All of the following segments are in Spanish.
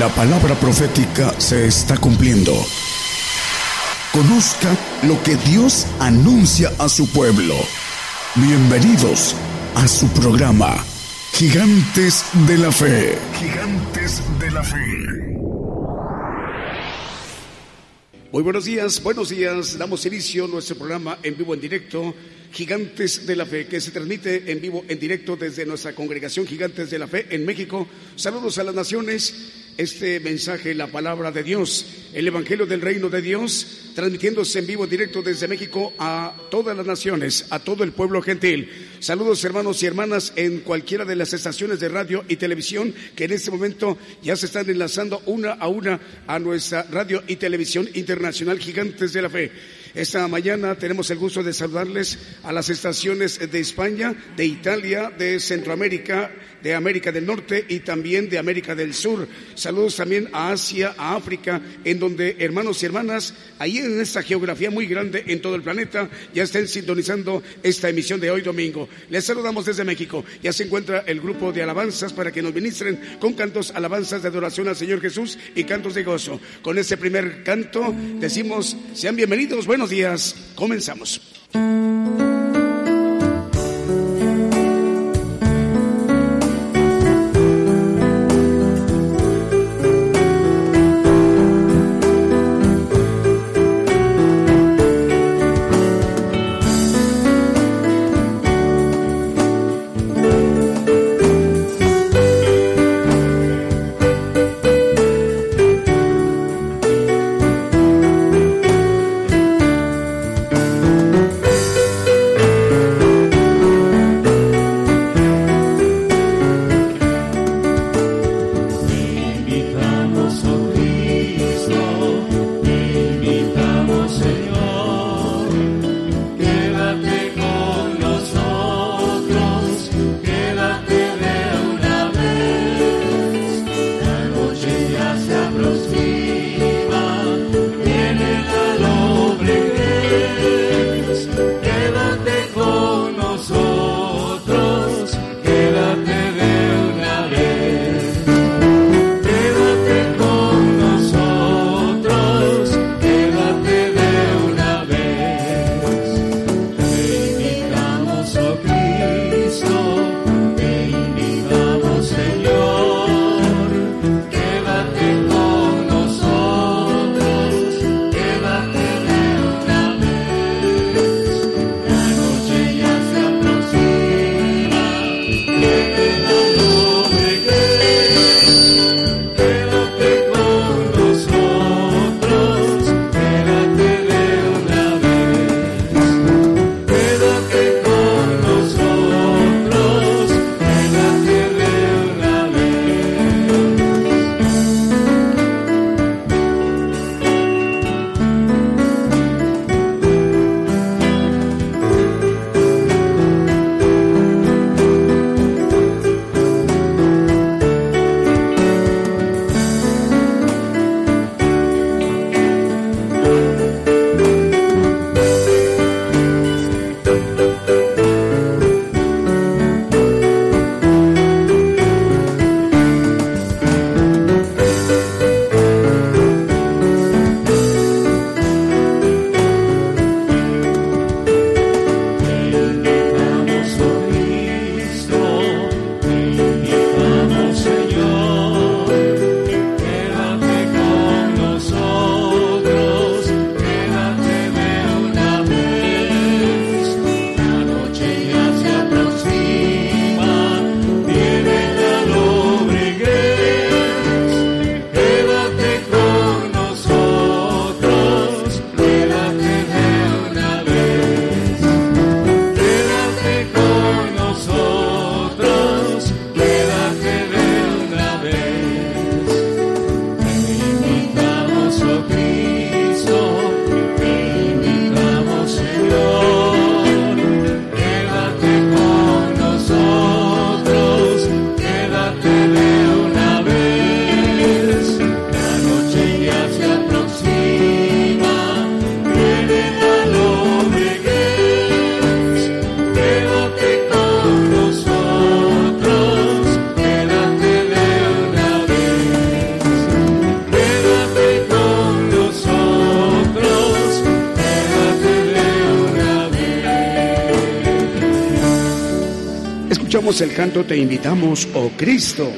La palabra profética se está cumpliendo. Conozca lo que Dios anuncia a su pueblo. Bienvenidos a su programa, Gigantes de la Fe. Gigantes de la Fe. Muy buenos días, buenos días. Damos inicio a nuestro programa en vivo, en directo, Gigantes de la Fe, que se transmite en vivo, en directo desde nuestra congregación Gigantes de la Fe en México. Saludos a las naciones este mensaje, la palabra de Dios, el Evangelio del Reino de Dios, transmitiéndose en vivo directo desde México a todas las naciones, a todo el pueblo gentil. Saludos hermanos y hermanas en cualquiera de las estaciones de radio y televisión que en este momento ya se están enlazando una a una a nuestra radio y televisión internacional Gigantes de la Fe. Esta mañana tenemos el gusto de saludarles a las estaciones de España, de Italia, de Centroamérica, de América del Norte y también de América del Sur. Saludos también a Asia, a África, en donde hermanos y hermanas, ahí en esta geografía muy grande en todo el planeta, ya estén sintonizando esta emisión de hoy domingo. Les saludamos desde México. Ya se encuentra el grupo de alabanzas para que nos ministren con cantos, alabanzas de adoración al Señor Jesús y cantos de gozo. Con este primer canto decimos, sean bienvenidos, buenos días, comenzamos. Te invitamos, oh Cristo.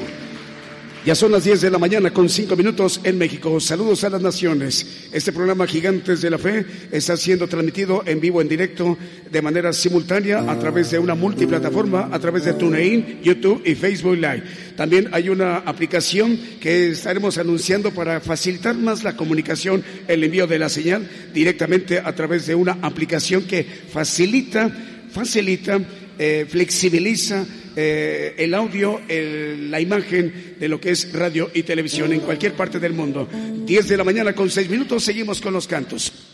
Ya son las 10 de la mañana con 5 minutos en México. Saludos a las naciones. Este programa Gigantes de la Fe está siendo transmitido en vivo, en directo, de manera simultánea a través de una multiplataforma, a través de TuneIn, YouTube y Facebook Live. También hay una aplicación que estaremos anunciando para facilitar más la comunicación, el envío de la señal directamente a través de una aplicación que facilita, facilita, eh, flexibiliza eh, el audio, la imagen de lo que es radio y televisión en cualquier parte del mundo. 10 de la mañana con 6 minutos, seguimos con los cantos.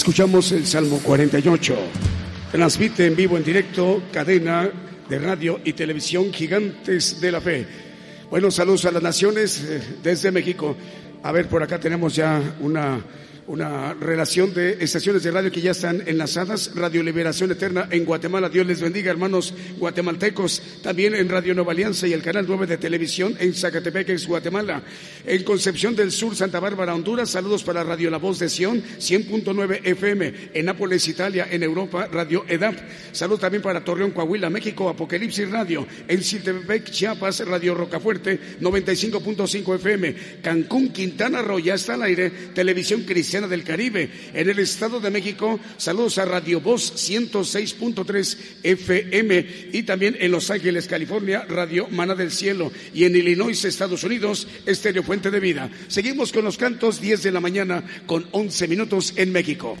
Escuchamos el Salmo 48. Transmite en vivo, en directo, cadena de radio y televisión Gigantes de la Fe. Buenos saludos a las naciones eh, desde México. A ver, por acá tenemos ya una una relación de estaciones de radio que ya están enlazadas. Radio Liberación Eterna en Guatemala. Dios les bendiga, hermanos guatemaltecos. También en Radio Nueva Alianza y el canal 9 de televisión en Zacatepec, Guatemala. En Concepción del Sur, Santa Bárbara, Honduras. Saludos para Radio La Voz de Sion, 100.9 FM. En Nápoles, Italia. En Europa, Radio EDAP. Saludos también para Torreón, Coahuila, México. Apocalipsis Radio. En Siltepec, Chiapas, Radio Rocafuerte, 95.5 FM. Cancún, Quintana Roo, ya está al aire. Televisión Cristiana del Caribe. En el Estado de México, saludos a Radio Voz 106.3 FM y también en Los Ángeles, California, Radio Mana del Cielo y en Illinois, Estados Unidos, Estéreo Fuente de Vida. Seguimos con los cantos 10 de la mañana con 11 minutos en México.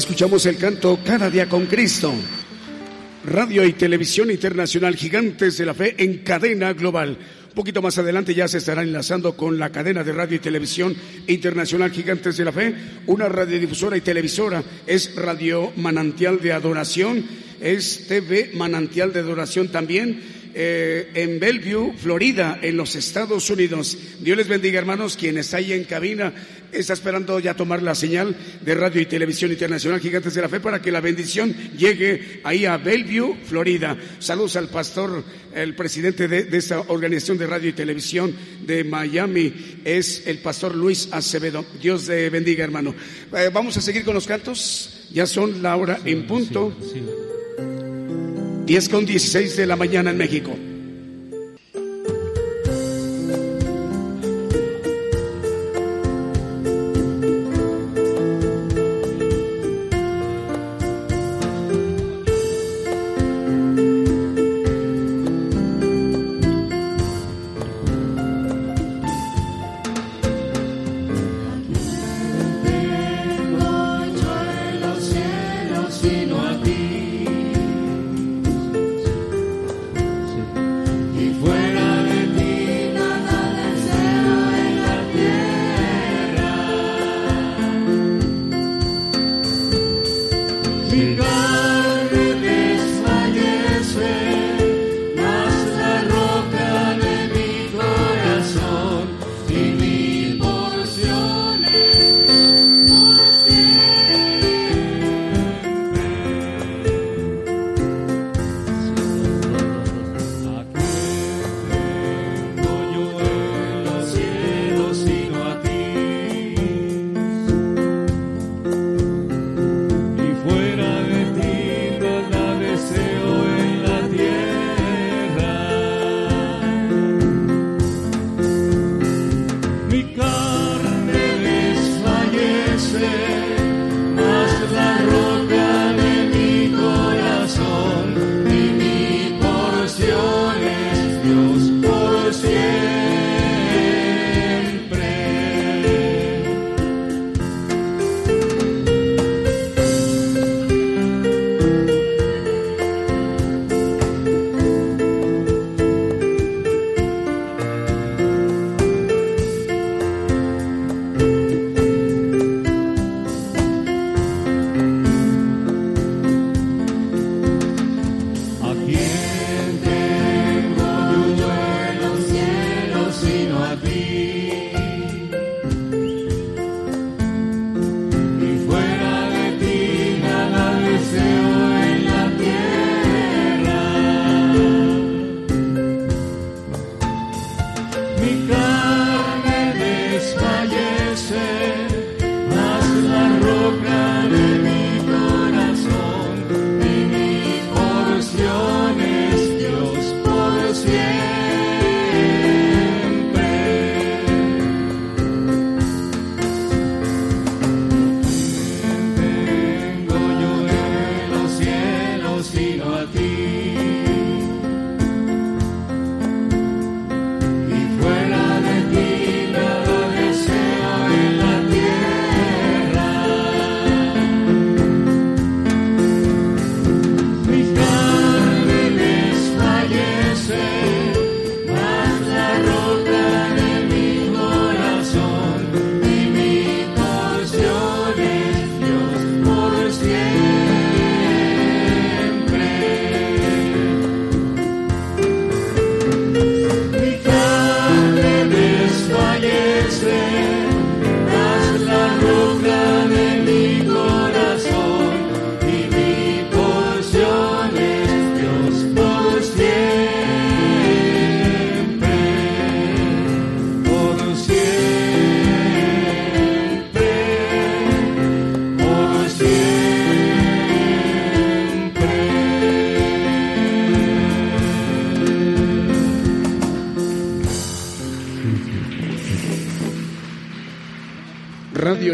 Escuchamos el canto Cada día con Cristo. Radio y Televisión Internacional Gigantes de la Fe en cadena global. Un poquito más adelante ya se estará enlazando con la cadena de radio y televisión internacional Gigantes de la Fe, una radiodifusora y televisora. Es Radio Manantial de Adoración, es TV Manantial de Adoración también eh, en Bellevue, Florida, en los Estados Unidos. Dios les bendiga, hermanos, quien está ahí en cabina, está esperando ya tomar la señal de radio y televisión internacional Gigantes de la Fe para que la bendición llegue ahí a Bellevue, Florida. Saludos al pastor, el presidente de, esta organización de radio y televisión de Miami, es el pastor Luis Acevedo. Dios te bendiga, hermano. Eh, vamos a seguir con los cantos. Ya son la hora en punto. 10 con 16 de la mañana en México.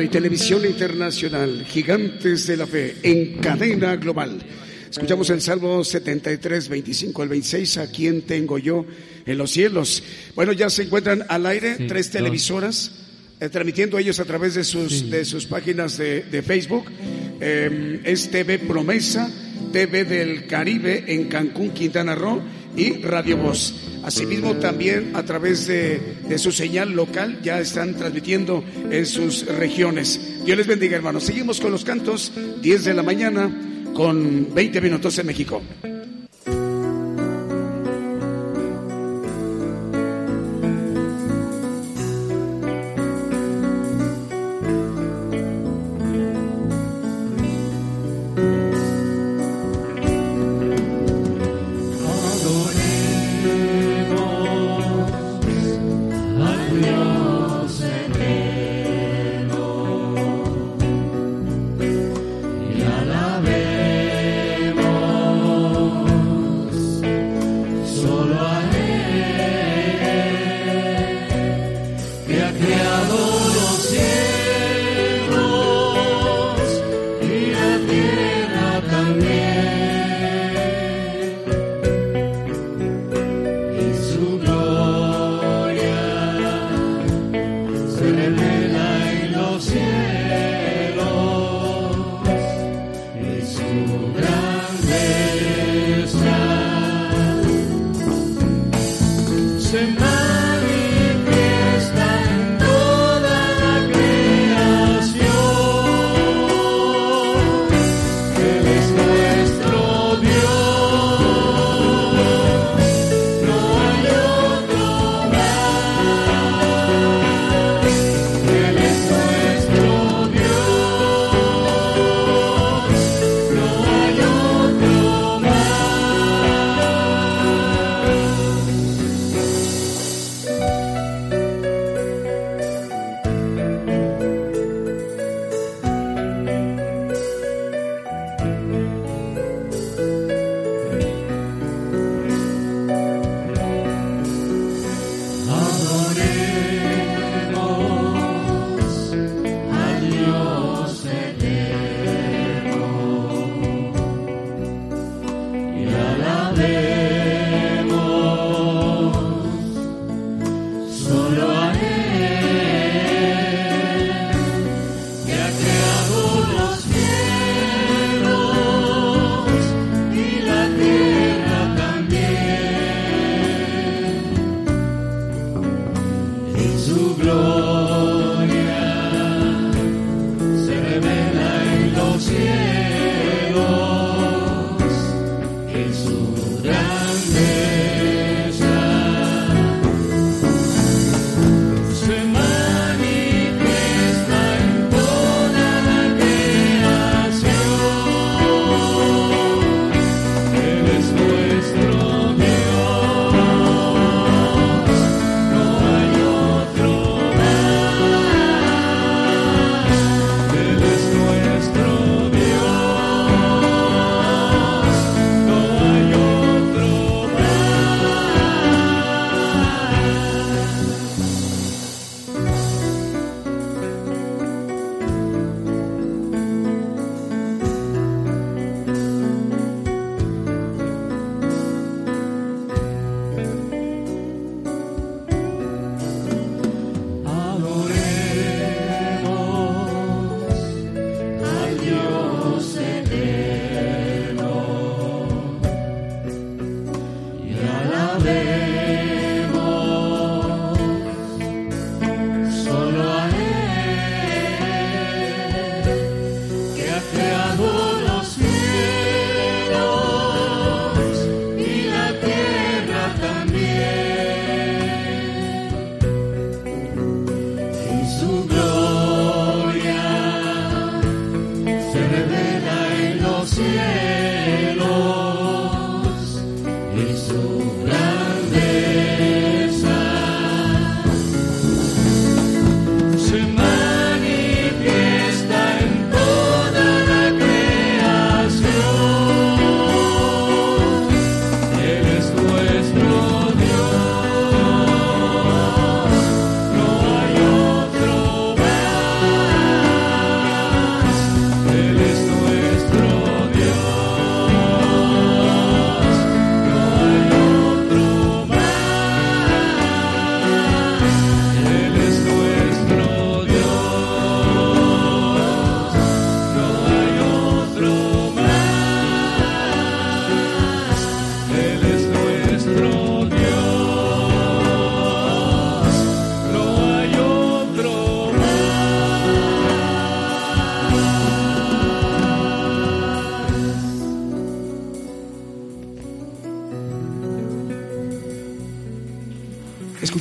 Televisión Internacional, Gigantes de la Fe, en cadena global. Escuchamos el Salmo 73, 25 al 26, ¿a quién tengo yo en los cielos? Bueno, ya se encuentran al aire tres televisoras, eh, transmitiendo ellos a través de sus, de sus páginas de, Facebook. Eh, es TV Promesa, TV del Caribe en Cancún, Quintana Roo y Radio Voz. Asimismo, también a través de, su señal local ya están transmitiendo en sus regiones. Dios les bendiga, hermanos. Seguimos con los cantos, 10 de la mañana, con 20 minutos en México.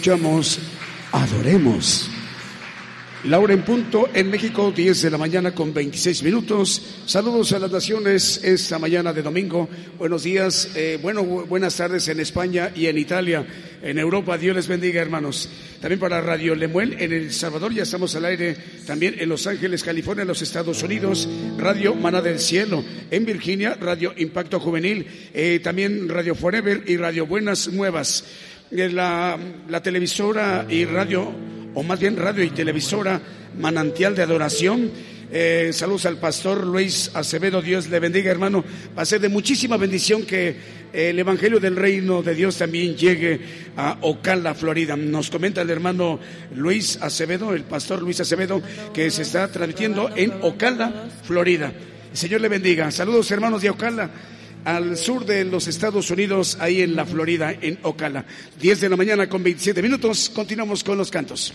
Escuchamos Adoremos. Laura en punto en México, 10 de la mañana con 26 minutos. Saludos a las naciones esta mañana de domingo. Buenos días, eh, bueno, buenas tardes en España y en Italia, en Europa. Dios les bendiga, hermanos. También para Radio Lemuel en El Salvador, ya estamos al aire. También en Los Ángeles, California, en los Estados Unidos. Radio Maná del Cielo. En Virginia, Radio Impacto Juvenil. Eh, también Radio Forever y Radio Buenas Nuevas la, la televisora y radio, o más bien radio y televisora Manantial de Adoración. Eh, saludos al pastor Luis Acevedo, Dios le bendiga hermano. Va a ser de muchísima bendición que eh, el Evangelio del Reino de Dios también llegue a Ocala, Florida. Nos comenta el hermano Luis Acevedo, el pastor Luis Acevedo, que se está transmitiendo en Ocala, Florida. El Señor le bendiga. Saludos hermanos de Ocala. Al sur de los Estados Unidos, ahí en la Florida, en Ocala. 10 de la mañana con 27 minutos. Continuamos con los cantos.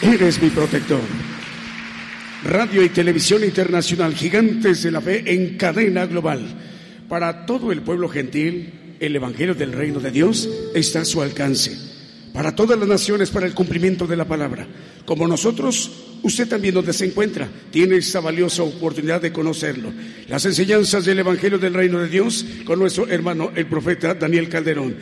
Eres mi protector. Radio y Televisión Internacional, gigantes de la fe en cadena global. Para todo el pueblo gentil, el Evangelio del Reino de Dios está a su alcance. Para todas las naciones, para el cumplimiento de la palabra. Como nosotros, usted también donde se encuentra, tiene esta valiosa oportunidad de conocerlo. Las enseñanzas del Evangelio del Reino de Dios con nuestro hermano, el profeta Daniel Calderón.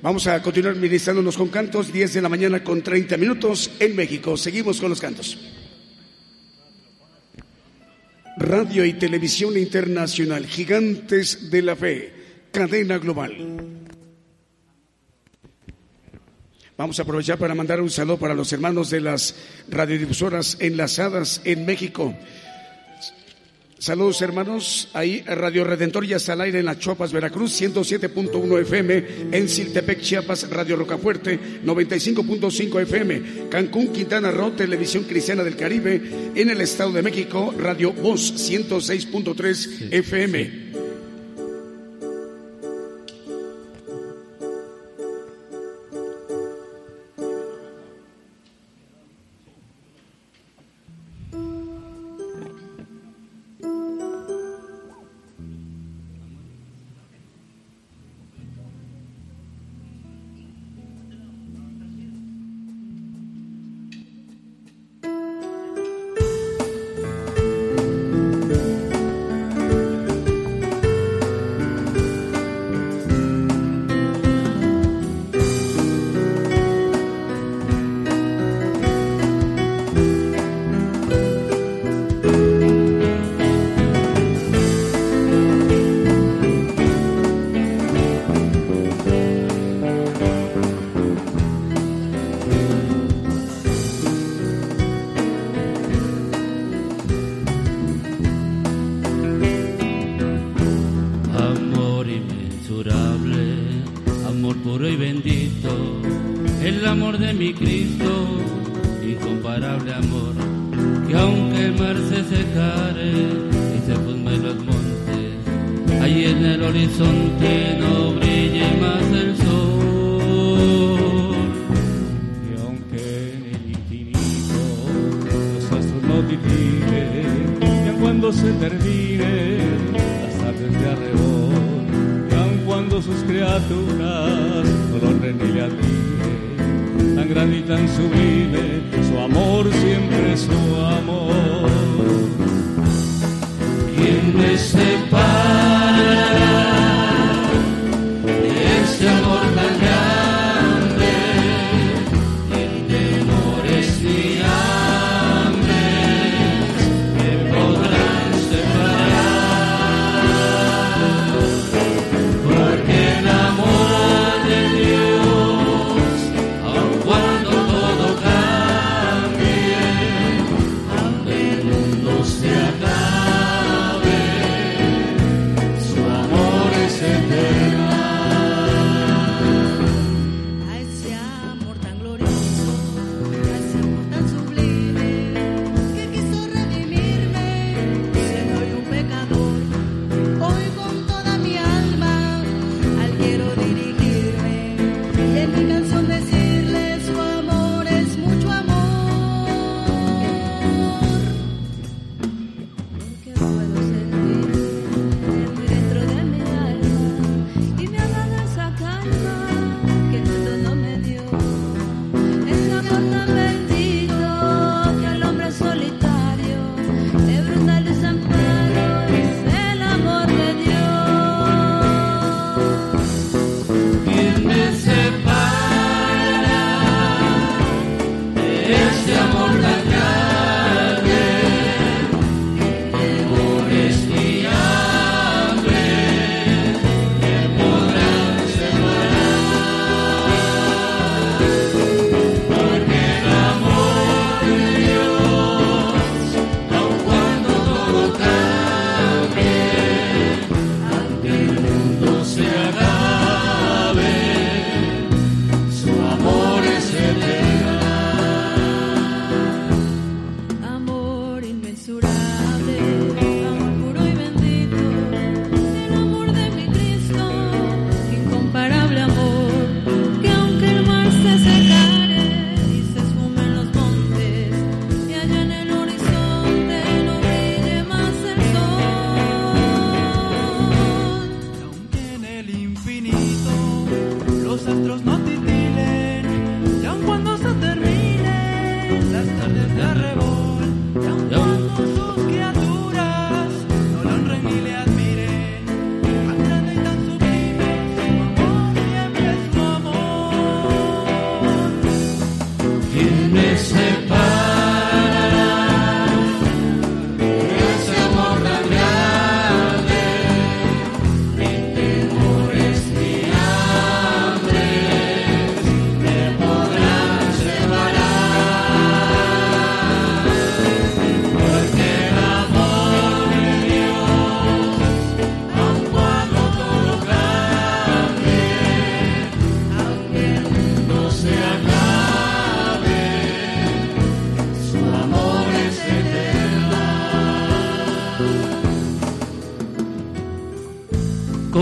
Vamos a continuar ministrándonos con cantos, 10 de la mañana con 30 minutos en México. Seguimos con los cantos. Radio y Televisión Internacional, Gigantes de la Fe, cadena global. Vamos a aprovechar para mandar un saludo para los hermanos de las radiodifusoras enlazadas en México. Saludos hermanos, ahí Radio Redentor ya está al aire en las Chopas, Veracruz, 107.1 FM, en Siltepec, Chiapas, Radio Rocafuerte, 95.5 FM, Cancún, Quintana Roo, Televisión Cristiana del Caribe, en el Estado de México, Radio Voz, 106.3 FM.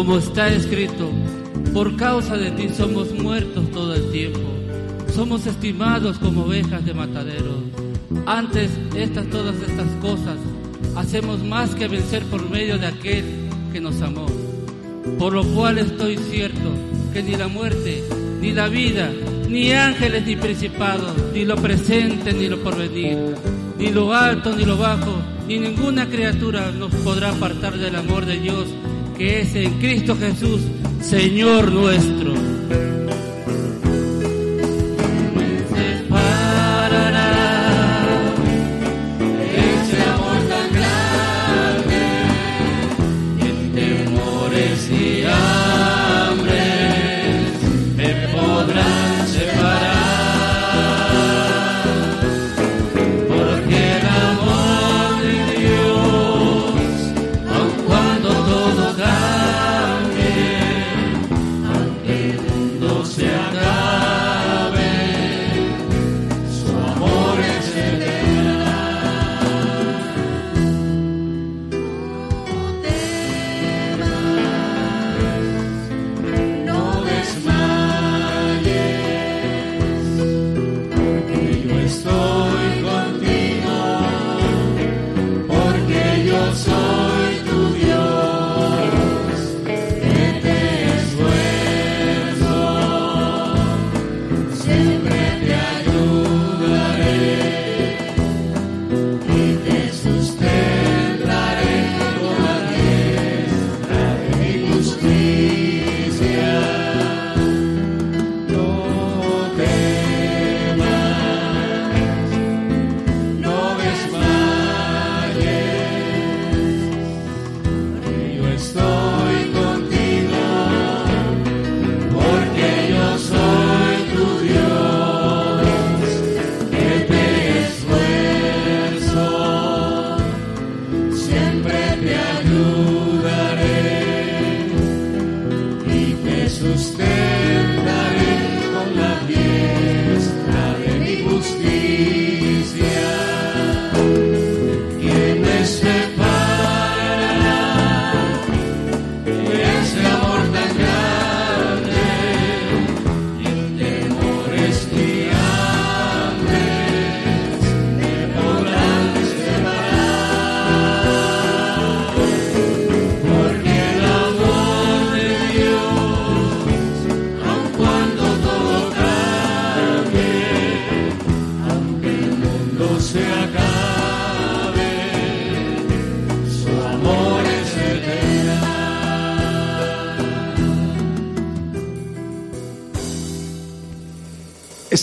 Como está escrito, por causa de ti somos muertos todo el tiempo, somos estimados como ovejas de matadero. Antes estas todas estas cosas hacemos más que vencer por medio de aquel que nos amó. Por lo cual estoy cierto que ni la muerte, ni la vida, ni ángeles ni principados, ni lo presente ni lo porvenir, ni lo alto ni lo bajo, ni ninguna criatura nos podrá apartar del amor de Dios que es en Cristo Jesús, Señor nuestro.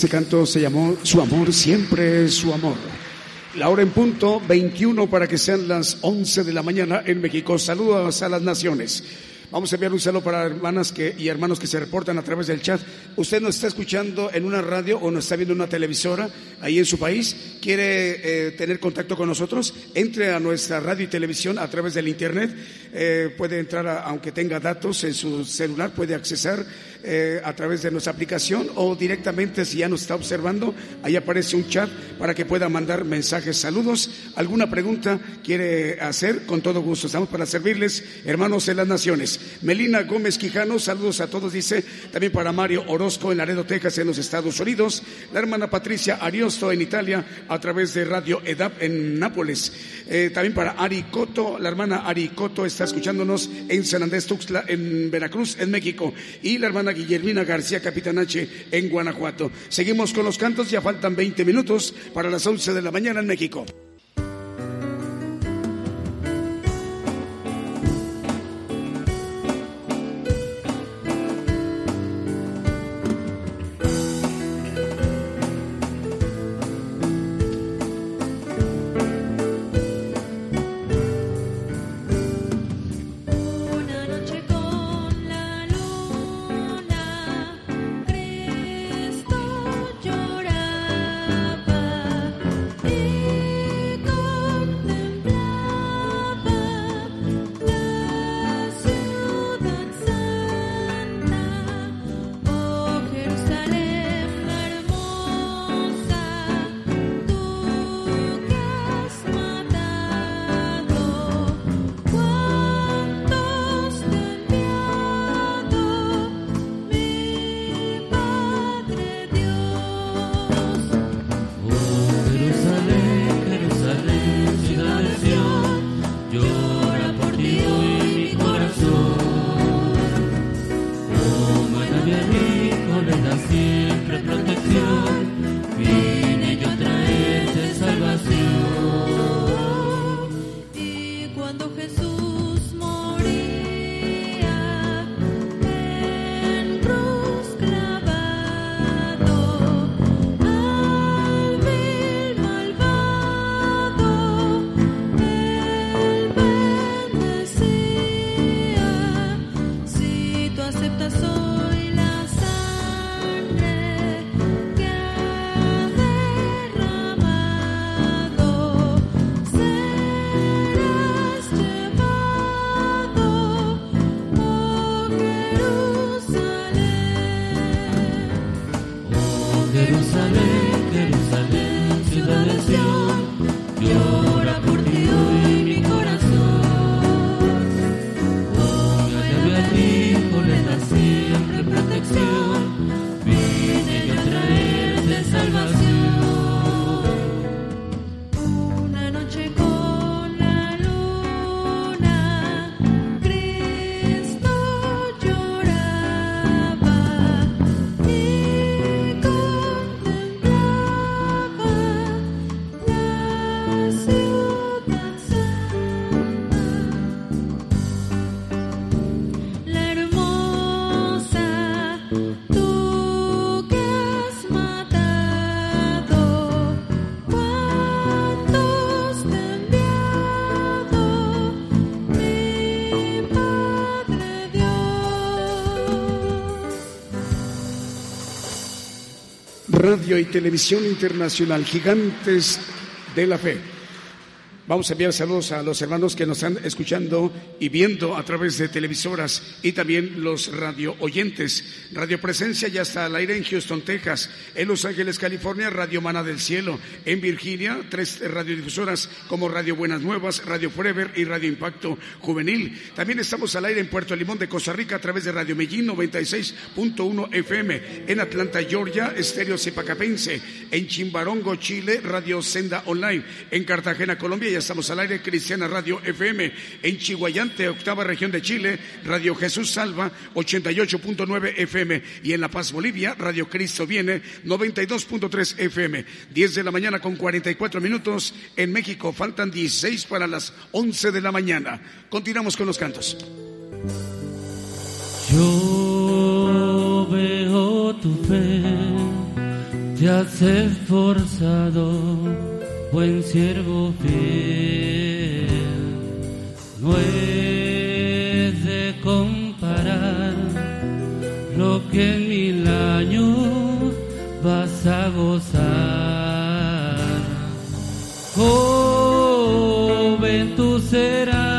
Este canto se llamó Su amor siempre es su amor. La hora en punto 21 para que sean las 11 de la mañana en México. Saludos a las naciones. Vamos a enviar un saludo para hermanas que, y hermanos que se reportan a través del chat. Usted nos está escuchando en una radio o nos está viendo en una televisora ahí en su país. ¿Quiere eh, tener contacto con nosotros? Entre a nuestra radio y televisión a través del Internet. Eh, puede entrar, aunque tenga datos en su celular, puede accesar eh, a través de nuestra aplicación o directamente si ya nos está observando, ahí aparece un chat para que pueda mandar mensajes, saludos, alguna pregunta quiere hacer, con todo gusto. Estamos para servirles, hermanos en las naciones. Melina Gómez Quijano, saludos a todos, dice, también para Mario Orozco en Laredo, Texas, en los Estados Unidos, la hermana Patricia Ariosto en Italia, a través de Radio EDAP en Nápoles. Eh, también para Ari Coto, la hermana Ari Coto está escuchándonos en San Andrés Tuxtla, en Veracruz, en México. Y la hermana Guillermina García Capitanache en Guanajuato. Seguimos con los cantos, ya faltan 20 minutos para las 11 de la mañana en México. Radio y Televisión Internacional, Gigantes de la Fe. Vamos a enviar saludos a los hermanos que nos están escuchando y viendo a través de televisoras y también los radio oyentes. Radio Presencia ya está al aire en Houston, Texas, en Los Ángeles, California, Radio Mana del Cielo, en Virginia, tres radiodifusoras como Radio Buenas Nuevas, Radio Forever y Radio Impacto Juvenil. También estamos al aire en Puerto Limón de Costa Rica a través de Radio Medellín 96.1 FM, en Atlanta, Georgia, Estéreo Zipacapense, en Chimbarongo, Chile, Radio Senda Online, en Cartagena, Colombia ya estamos al aire, Cristiana Radio FM, en Chihuayante, octava región de Chile, Radio Jesús Salva, 88.9 FM, y en La Paz, Bolivia, Radio Cristo Viene, 92.3 FM, 10 de la mañana con 44 minutos, en México faltan 16 para las 11 de la mañana. Continuamos con los cantos. Yo veo tu fe, te has esforzado buen siervo fiel, no comparar lo que en mil años vas a gozar. Joven tú serás.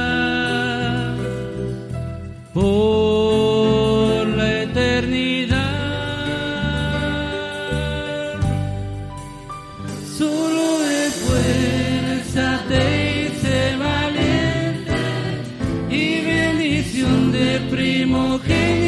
mujer.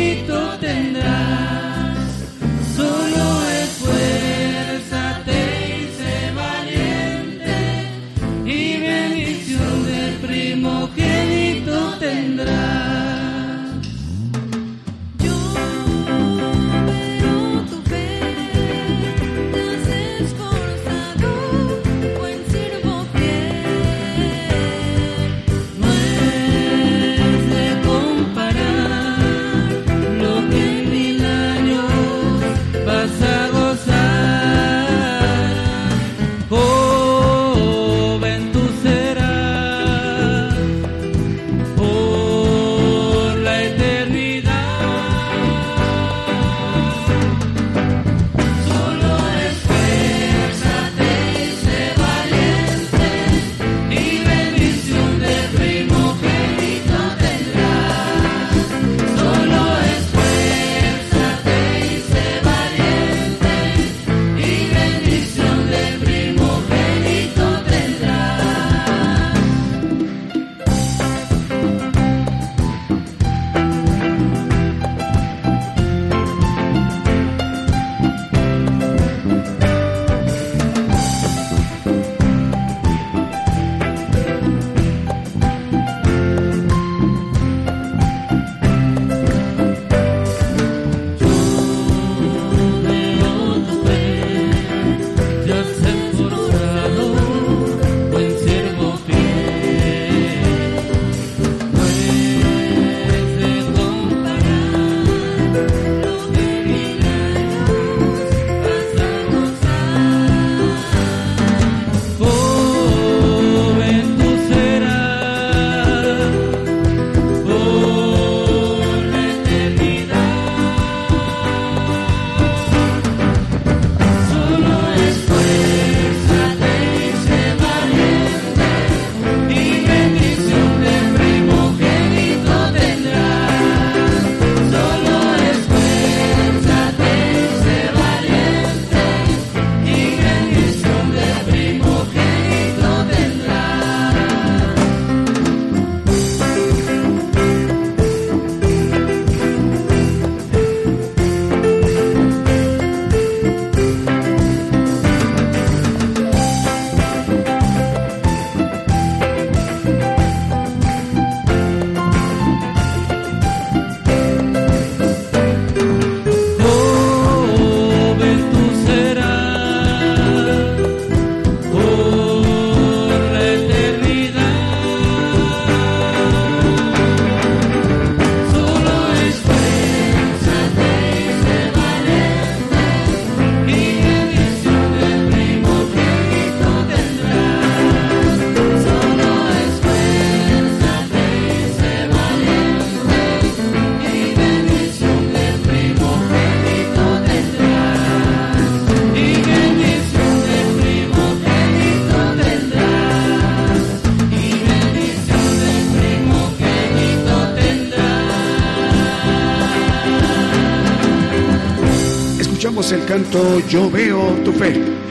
El canto Yo veo tu fe.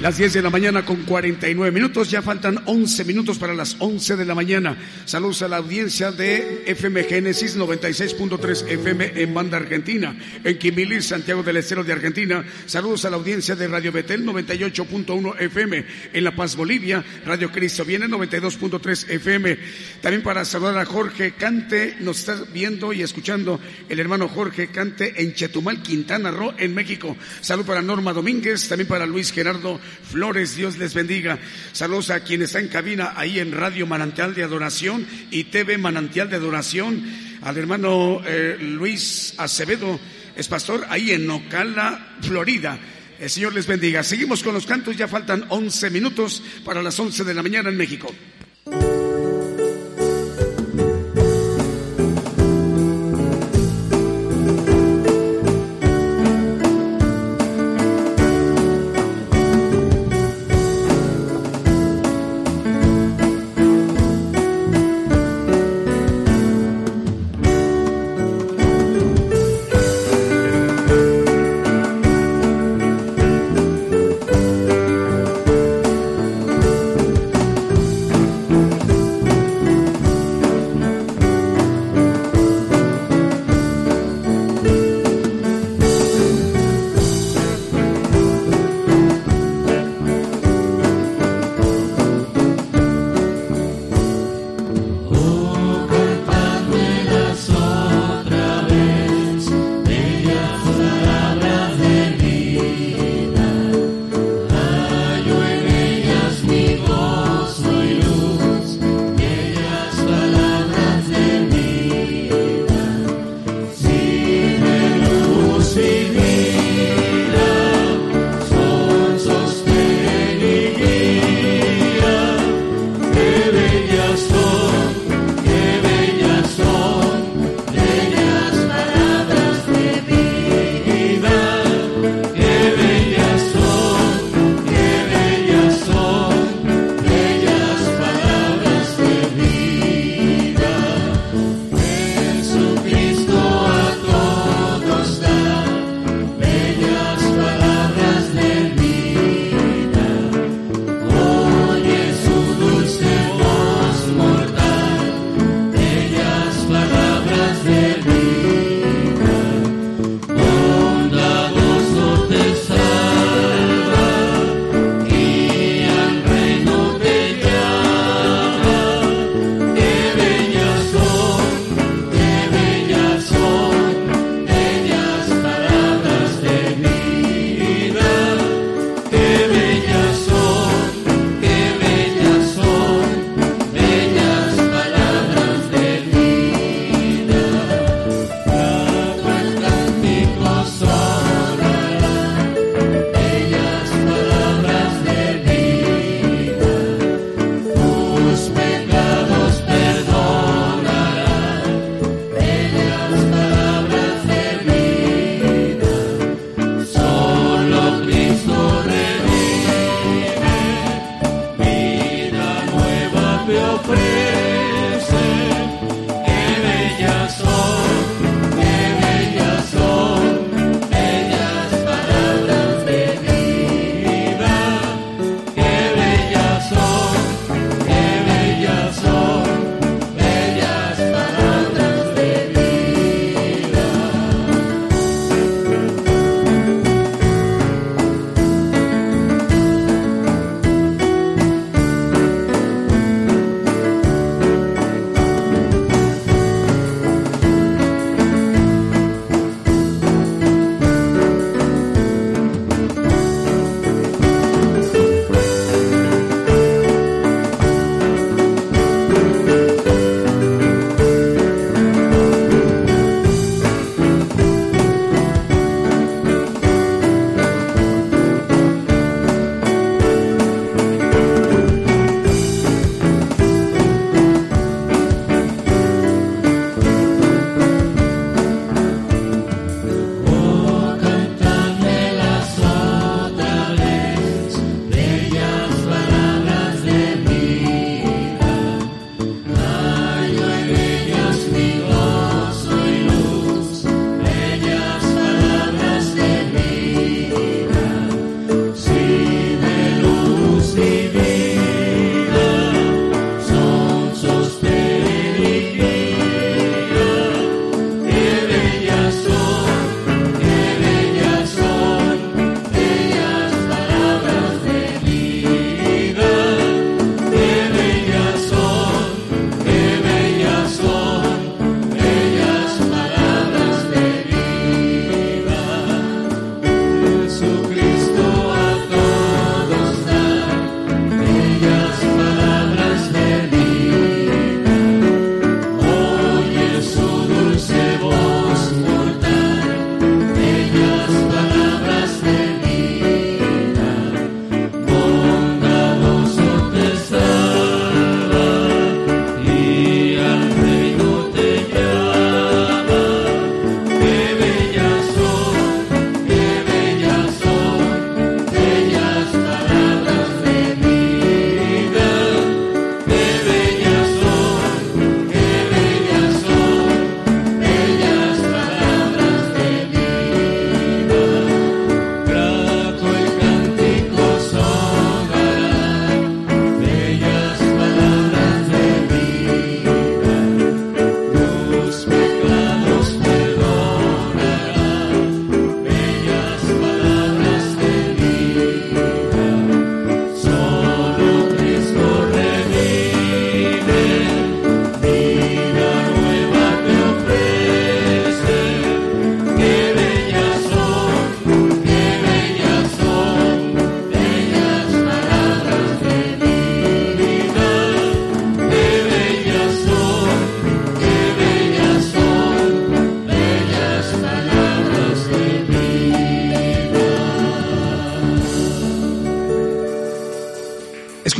Las 10 de la mañana con 49 minutos, ya faltan 11 minutos para las 11 de la mañana. Saludos a la audiencia de FM Génesis 96.3 FM en Banda Argentina, en Quimilis, Santiago del Estero de Argentina. Saludos a la audiencia de Radio Betel 98.1 FM en La Paz, Bolivia. Radio Cristo viene 92.3 FM. También para saludar a Jorge Cante, nos está viendo y escuchando el hermano Jorge Cante en Chetumal, Quintana Roo, en México. Salud para Norma Domínguez, también para Luis Gerardo Flores, Dios les bendiga. Saludos a quien está en cabina ahí en Radio Manantial de Adoración y TV Manantial de Adoración. Al hermano eh, Luis Acevedo, es pastor ahí en Ocala, Florida. El Señor les bendiga. Seguimos con los cantos, ya faltan 11 minutos para las 11 de la mañana en México.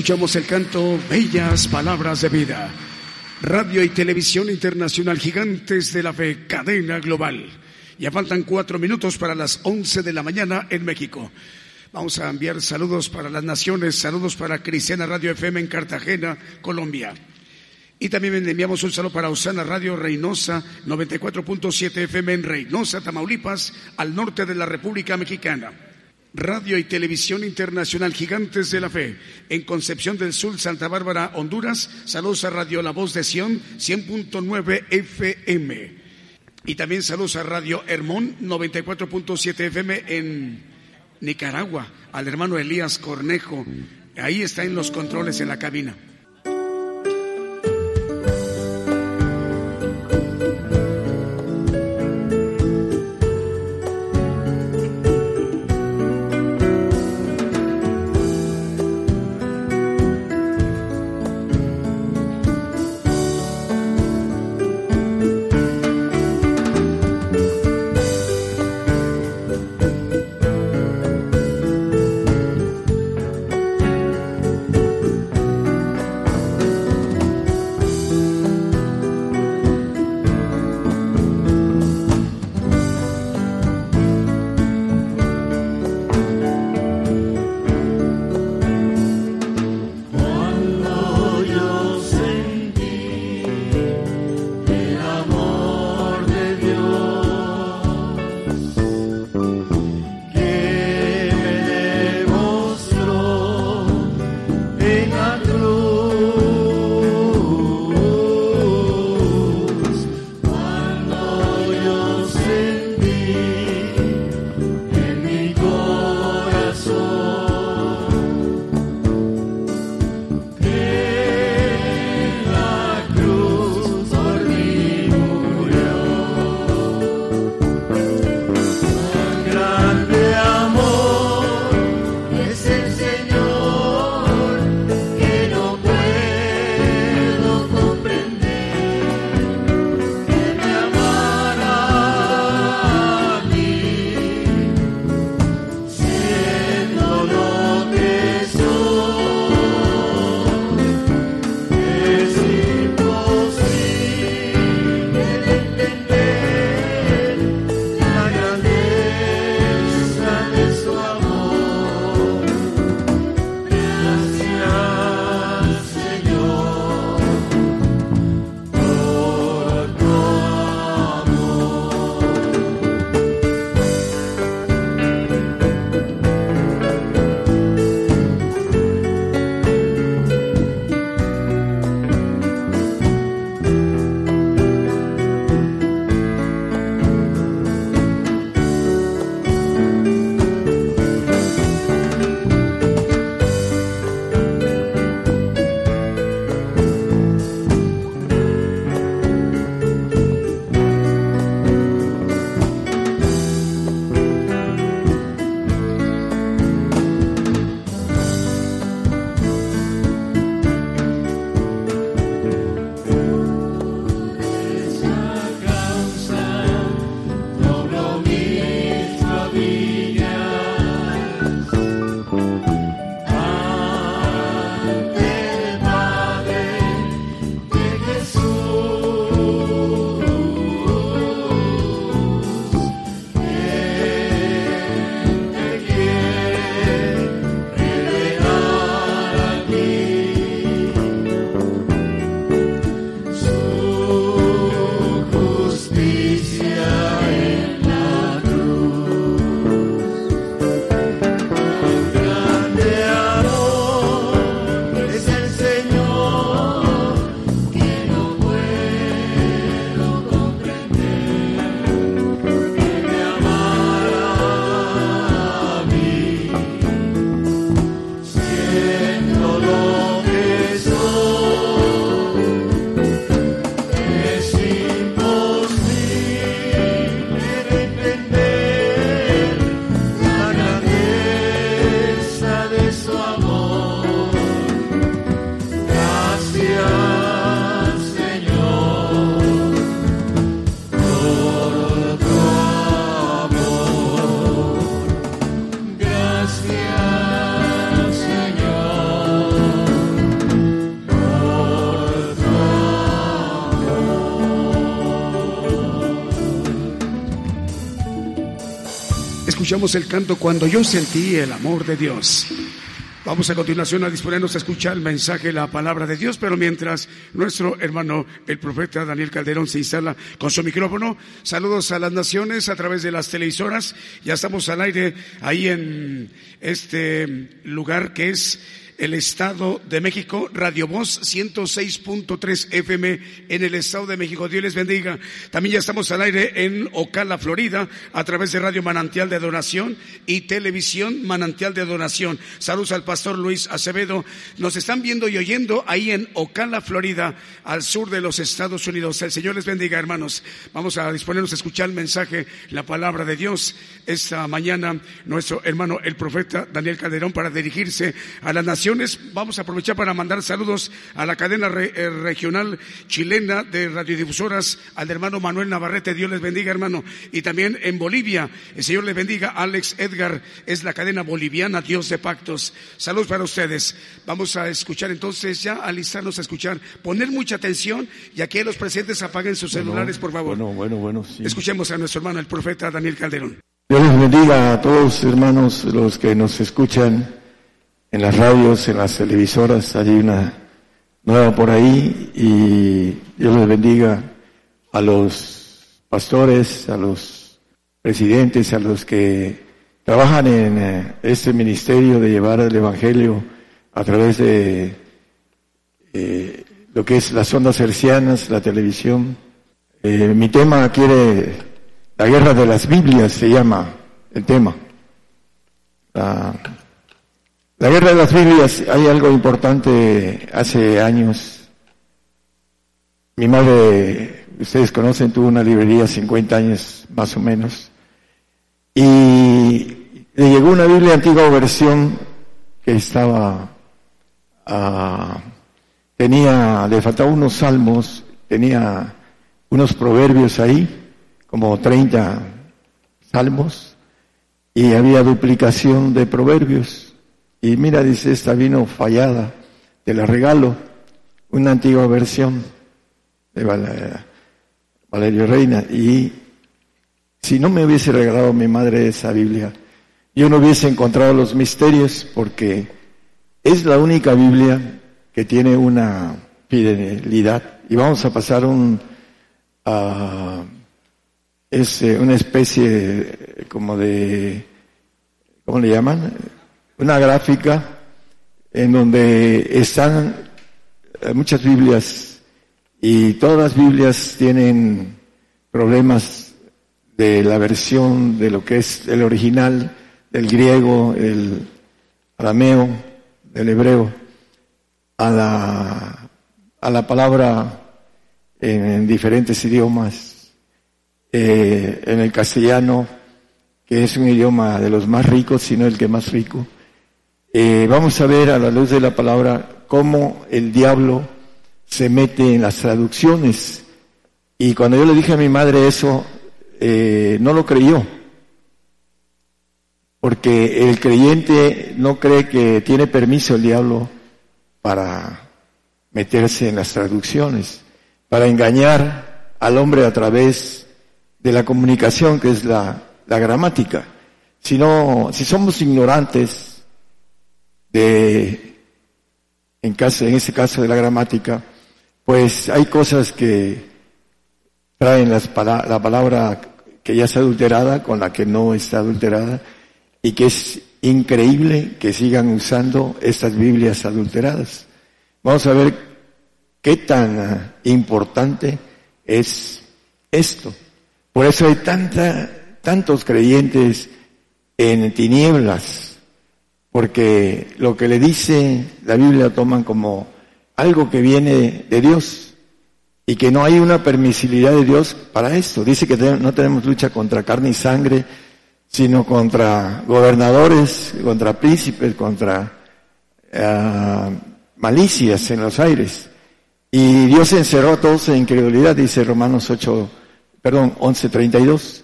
Escuchamos el canto Bellas Palabras de Vida. Radio y Televisión Internacional Gigantes de la Fe, cadena global. Ya faltan cuatro minutos para las once de la mañana en México. Vamos a enviar saludos para las naciones, saludos para Cristiana Radio FM en Cartagena, Colombia. Y también enviamos un saludo para Osana Radio Reynosa, 94.7 FM en Reynosa, Tamaulipas, al norte de la República Mexicana. Radio y Televisión Internacional Gigantes de la Fe, en Concepción del Sur, Santa Bárbara, Honduras. Saludos a Radio La Voz de Sion, 100.9 FM. Y también saludos a Radio Hermón, 94.7 FM en Nicaragua, al hermano Elías Cornejo. Ahí está en los controles en la cabina. Escuchamos el canto Cuando yo sentí el amor de Dios. Vamos a continuación a disponernos a escuchar el mensaje, la palabra de Dios, pero mientras nuestro hermano, el profeta Daniel Calderón, se instala con su micrófono, saludos a las naciones a través de las televisoras. Ya estamos al aire ahí en este lugar que es el Estado de México, Radio Voz 106.3 FM en el Estado de México. Dios les bendiga. También ya estamos al aire en Ocala, Florida, a través de Radio Manantial de Donación y Televisión Manantial de Donación. Saludos al pastor Luis Acevedo. Nos están viendo y oyendo ahí en Ocala, Florida, al sur de los Estados Unidos. El Señor les bendiga, hermanos. Vamos a disponernos a escuchar el mensaje, la palabra de Dios. Esta mañana, nuestro hermano, el profeta Daniel Calderón, para dirigirse a la nación Vamos a aprovechar para mandar saludos a la cadena eh, regional chilena de radiodifusoras, al hermano Manuel Navarrete, Dios les bendiga, hermano. Y también en Bolivia, el Señor les bendiga, Alex Edgar, es la cadena boliviana, Dios de pactos. Saludos para ustedes. Vamos a escuchar entonces, ya alistarnos a escuchar, poner mucha atención y aquí los presentes apaguen sus celulares, por favor. Bueno, bueno, bueno. Escuchemos a nuestro hermano, el profeta Daniel Calderón. Dios les bendiga a todos, hermanos, los que nos escuchan en las radios, en las televisoras, hay una nueva por ahí y Dios les bendiga a los pastores, a los presidentes, a los que trabajan en eh, este ministerio de llevar el Evangelio a través de eh, lo que es las ondas hercianas, la televisión. Eh, mi tema quiere, la guerra de las Biblias se llama el tema. La, la guerra de las Biblias, hay algo importante hace años. Mi madre, ustedes conocen, tuvo una librería 50 años más o menos. Y le llegó una Biblia antigua versión que estaba, ah, tenía, le faltaban unos salmos, tenía unos proverbios ahí, como 30 salmos, y había duplicación de proverbios. Y mira, dice, esta vino fallada, te la regalo, una antigua versión de Valerio Reina. Y si no me hubiese regalado mi madre esa Biblia, yo no hubiese encontrado los misterios porque es la única Biblia que tiene una fidelidad. Y vamos a pasar un, es una especie como de, ¿cómo le llaman? Una gráfica en donde están eh, muchas Biblias y todas las Biblias tienen problemas de la versión de lo que es el original, del griego, el arameo, del hebreo, a la, a la palabra en, diferentes idiomas, eh, en el castellano, que es un idioma de los más ricos, sino el que más rico, eh, vamos a ver a la luz de la palabra cómo el diablo se mete en las traducciones. Y cuando yo le dije a mi madre eso, eh, no lo creyó. Porque el creyente no cree que tiene permiso el diablo para meterse en las traducciones, para engañar al hombre a través de la comunicación que es la, la gramática. Si no, si somos ignorantes, de, en, caso, en ese caso de la gramática, pues hay cosas que traen las, la palabra que ya está adulterada con la que no está adulterada y que es increíble que sigan usando estas Biblias adulteradas. Vamos a ver qué tan importante es esto. Por eso hay tanta, tantos creyentes en tinieblas, porque lo que le dice la Biblia lo toman como algo que viene de Dios y que no hay una permisibilidad de Dios para esto. Dice que no tenemos lucha contra carne y sangre, sino contra gobernadores, contra príncipes, contra uh, malicias en los aires. Y Dios encerró a todos en incredulidad, dice Romanos 8, perdón, 11.32.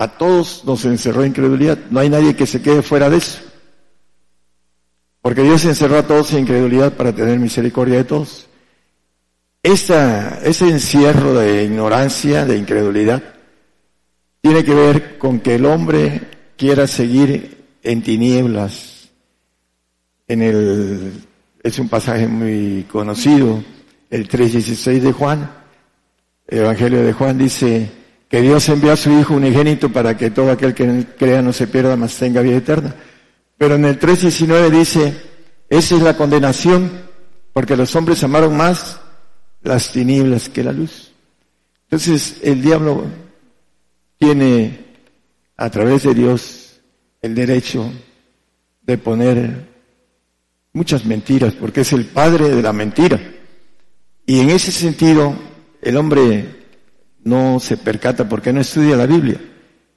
A todos nos encerró en incredulidad. No hay nadie que se quede fuera de eso. Porque Dios encerró a todos en incredulidad para tener misericordia de todos. ese encierro de ignorancia, de incredulidad, tiene que ver con que el hombre quiera seguir en tinieblas, en el, es un pasaje muy conocido, el 3.16 de Juan, el Evangelio de Juan dice que Dios envió a su Hijo unigénito para que todo aquel que crea no se pierda, mas tenga vida eterna. Pero en el 3.19 dice, esa es la condenación, porque los hombres amaron más las tinieblas que la luz. Entonces el diablo tiene a través de Dios el derecho de poner muchas mentiras, porque es el padre de la mentira. Y en ese sentido, el hombre no se percata porque no estudia la Biblia.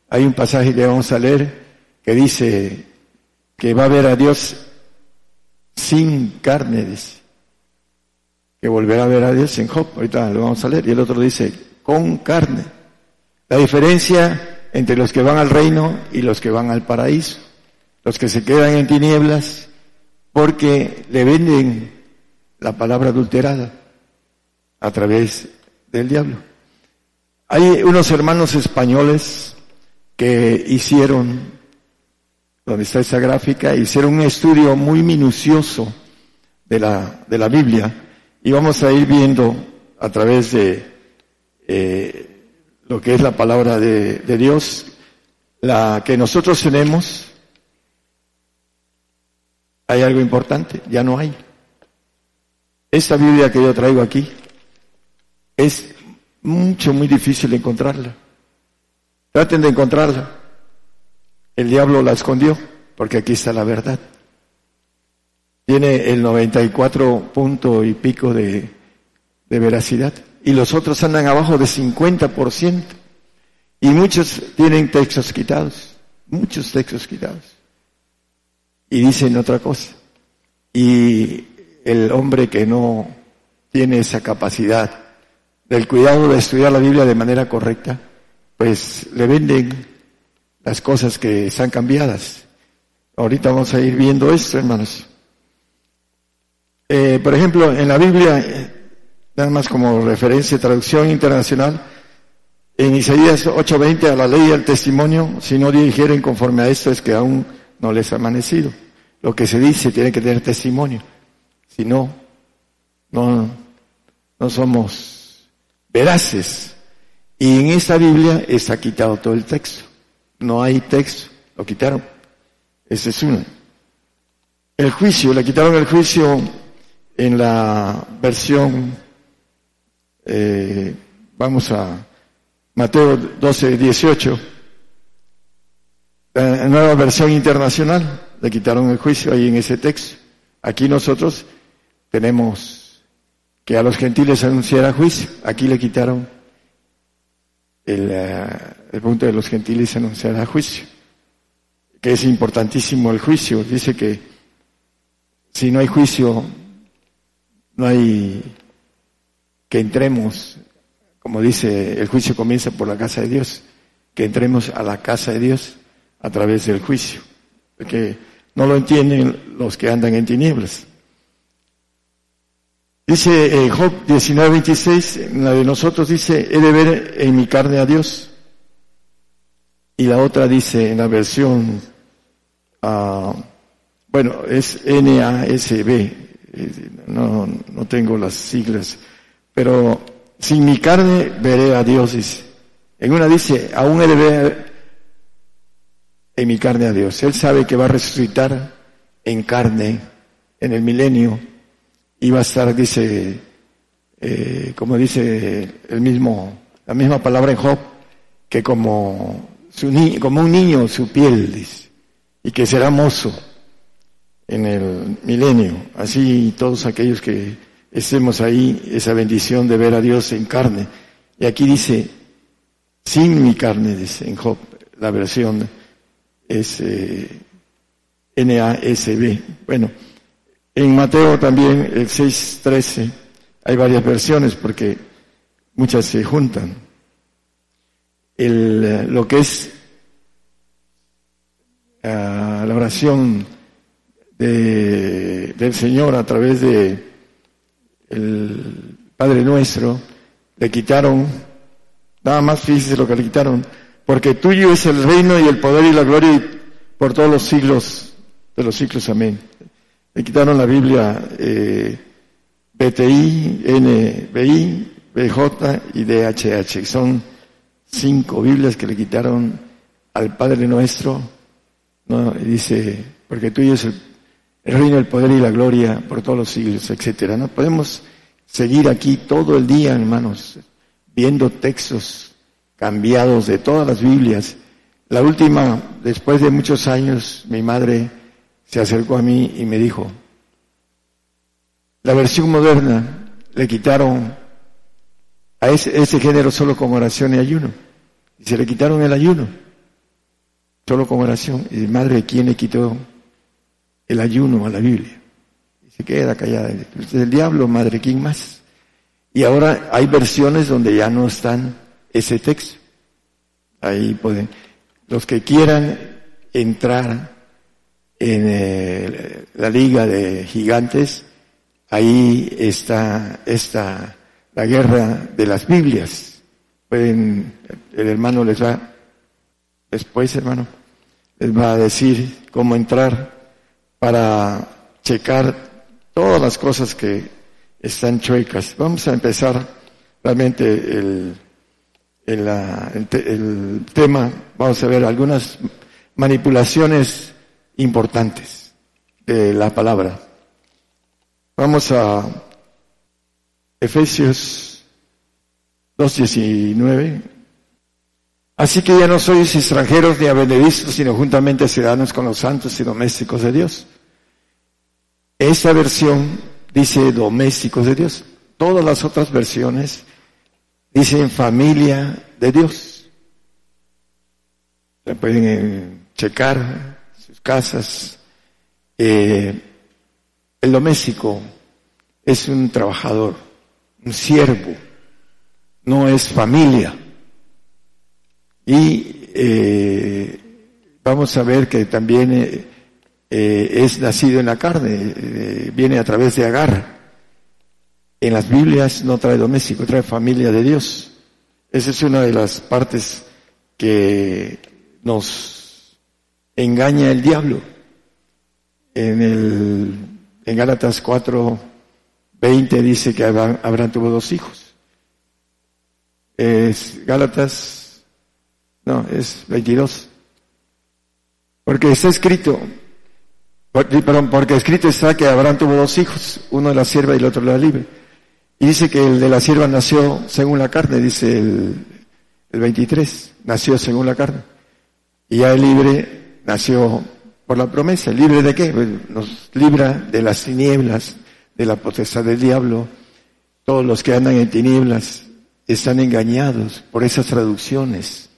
Hay un pasaje que vamos a leer que dice que va a ver a Dios sin carne, Que volverá a ver a Dios en Job. Ahorita lo vamos a leer. Y el otro dice, con carne. La diferencia entre los que van al reino y los que van al paraíso. Los que se quedan en tinieblas porque le venden la palabra adulterada a través del diablo. Hay unos hermanos españoles que hicieron, donde está esa gráfica, hicieron un estudio muy minucioso de la, de la Biblia y vamos a ir viendo a través de eh, lo que es la palabra de, de Dios, la que nosotros tenemos, hay algo importante, ya no hay. Esta Biblia que yo traigo aquí es mucho, muy difícil encontrarla. Traten de encontrarla. El diablo la escondió, porque aquí está la verdad. Tiene el 94 punto y pico de, veracidad y los otros andan abajo de 50%. Y muchos tienen textos quitados, muchos textos quitados. Y dicen otra cosa. Y el hombre que no tiene esa capacidad del cuidado de estudiar la Biblia de manera correcta, pues le venden las cosas que están cambiadas. Ahorita vamos a ir viendo esto, hermanos. Eh, por ejemplo, en la Biblia nada más como referencia, traducción internacional, en Isaías 8:20 a la ley y al testimonio, si no dijeren conforme a esto es que aún no les ha amanecido. Lo que se dice tiene que tener testimonio. Si no, no, no somos veraces. Y en esta Biblia está quitado todo el texto. No hay texto, lo quitaron. Ese es uno. El juicio, le quitaron el juicio en la versión eh, vamos a Mateo 12, 18. La nueva versión internacional, le quitaron el juicio ahí en ese texto. Aquí nosotros tenemos que a los gentiles anunciara juicio. Aquí le quitaron el, eh, el punto de los gentiles anunciará juicio. Que es importantísimo el juicio. Dice que si no hay juicio, no hay que entremos, como dice, el juicio comienza por la casa de Dios, que entremos a la casa de Dios a través del juicio, porque no lo entienden los que andan en tinieblas. Dice eh, Job 19:26, la de nosotros dice, he de ver en mi carne a Dios. Y la otra dice en la versión, uh, bueno, es NASB, no, no tengo las siglas pero sin mi carne veré a Dios. En una dice, aún he de ver en mi carne a Dios. Él sabe que va a resucitar en carne en el milenio y va a estar, dice, eh, como dice el mismo, la misma palabra en Job, que como, su como un niño su piel, y que será mozo en el milenio. Así todos aquellos que estemos ahí, esa bendición de ver a Dios en carne. Y aquí dice, sin mi carne, dice en Job, la versión es eh, NASB. Bueno, en Mateo también, el 6.13, hay varias versiones porque muchas se juntan. El, lo que es ah, la oración de, del Señor a través de el Padre Nuestro, le quitaron, nada más fíjese lo que le quitaron, porque tuyo es el reino y el poder y la gloria por todos los siglos de los siglos. Amén. Le quitaron la Biblia eh, BTI, NBI, BJ y DHH. Son cinco Biblias que le quitaron al Padre nuestro. ¿no? Y dice, porque tuyo es el, el reino, el poder y la gloria por todos los siglos, etcétera. No podemos seguir aquí todo el día, hermanos, viendo textos cambiados de todas las Biblias. La última, después de muchos años, mi madre se acercó a mí y me dijo, la versión moderna le quitaron a ese, género solo con oración y ayuno. Y se le quitaron el ayuno, solo con oración. Y madre, ¿quién le quitó el ayuno a la Biblia? Y se queda callada. el diablo, madre, ¿quién más? Y ahora hay versiones donde ya no están ese texto. Ahí pueden, los que quieran entrar en eh, la liga de gigantes, ahí está esta, la guerra de las Biblias. Pueden, el hermano les va, después hermano, les va a decir cómo entrar para checar todas las cosas que están chuecas. Vamos a empezar realmente el, el, el, tema, vamos a ver algunas manipulaciones importantes de la palabra. Vamos a Efesios 2.19. Así que ya no sois extranjeros ni abenedizos, sino juntamente ciudadanos con los santos y domésticos de Dios. Esta versión dice domésticos de Dios. Todas las otras versiones dicen familia de Dios. La pueden eh, checar, sus casas. Eh, el doméstico es un trabajador, un siervo, no es familia. Y eh, vamos a ver que también eh, eh, es nacido en la carne, viene a través de Agar. En las Biblias no trae doméstico, trae familia de Dios. Esa es una de las partes que nos engaña el diablo. En el, en Gálatas 4, 20 dice que Abraham, tuvo dos hijos. Es Gálatas, no, es 22. Porque está escrito, perdón, porque escrito está que Abraham tuvo dos hijos, uno de la sierva y el otro de la libre. Y dice que el de la sierva nació según la carne, dice el, el 23, nació según la carne. Y ya el libre nació por la promesa. ¿Libre de qué? Pues nos libra de las tinieblas, de la potestad del diablo. Todos los que andan en tinieblas están engañados por esas traducciones.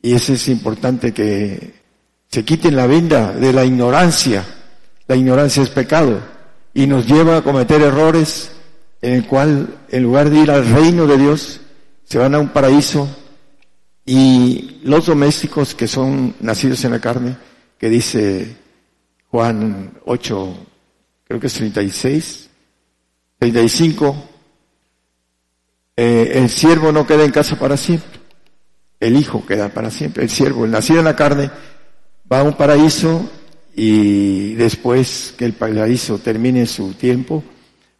Y eso es importante que se quiten la venda de la ignorancia. La ignorancia es pecado y nos lleva a cometer errores en el cual en lugar de ir al reino de Dios, se van a un paraíso y los domésticos que son nacidos en la carne, que dice Juan 8, creo que es 36, 35, eh, el siervo no queda en casa para siempre, el hijo queda para siempre, el siervo, el nacido en la carne, va a un paraíso y después que el paraíso termine su tiempo,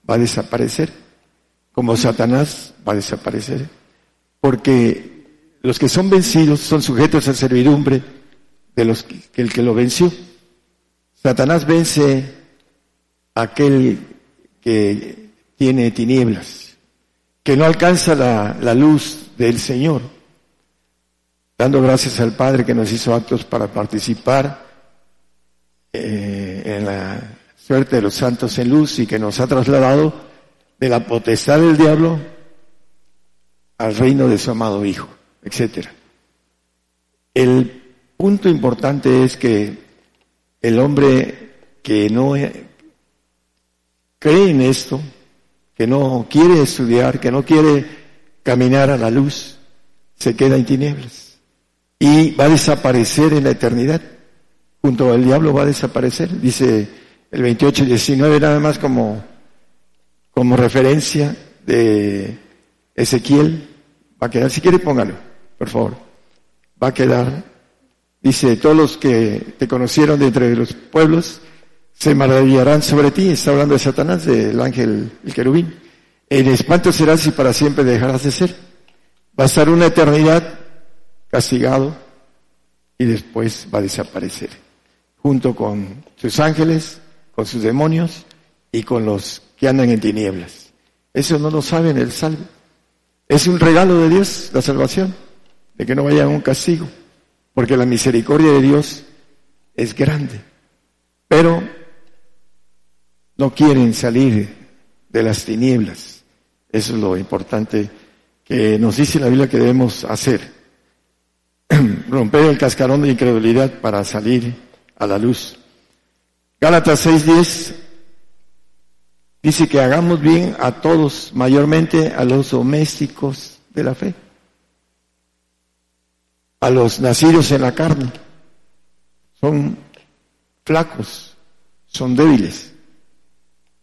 va a desaparecer, como Satanás va a desaparecer, porque los que son vencidos son sujetos a servidumbre de los que, el que lo venció. Satanás vence aquel que tiene tinieblas, que no alcanza la, luz del Señor, dando gracias al Padre que nos hizo actos para participar eh, en la suerte de los santos en luz y que nos ha trasladado de la potestad del diablo al reino de su amado Hijo etcétera. El punto importante es que el hombre que no cree en esto, que no quiere estudiar, que no quiere caminar a la luz, se queda en tinieblas y va a desaparecer en la eternidad. Junto al diablo va a desaparecer, dice el 28 y 19 nada más como, como referencia de Ezequiel. Va a quedar, si quiere póngalo por favor. va a quedar. Dice, todos los que te conocieron de entre los pueblos se maravillarán sobre ti. Está hablando de Satanás, del ángel, el querubín. En espanto serás y para siempre dejarás de ser. Va a estar una eternidad castigado y después va a desaparecer. Junto con sus ángeles, con sus demonios y con los que andan en tinieblas. Eso no lo saben el salvo. Es un regalo de Dios, la salvación, de que no vaya a un castigo, porque la misericordia de Dios es grande. Pero no quieren salir de las tinieblas. Eso es lo importante que nos dice la Biblia que debemos hacer. Romper el cascarón de incredulidad para salir a la luz. Gálatas 6:10 dice que hagamos bien a todos, mayormente a los domésticos de la fe, a los nacidos en la carne. Son flacos, son débiles.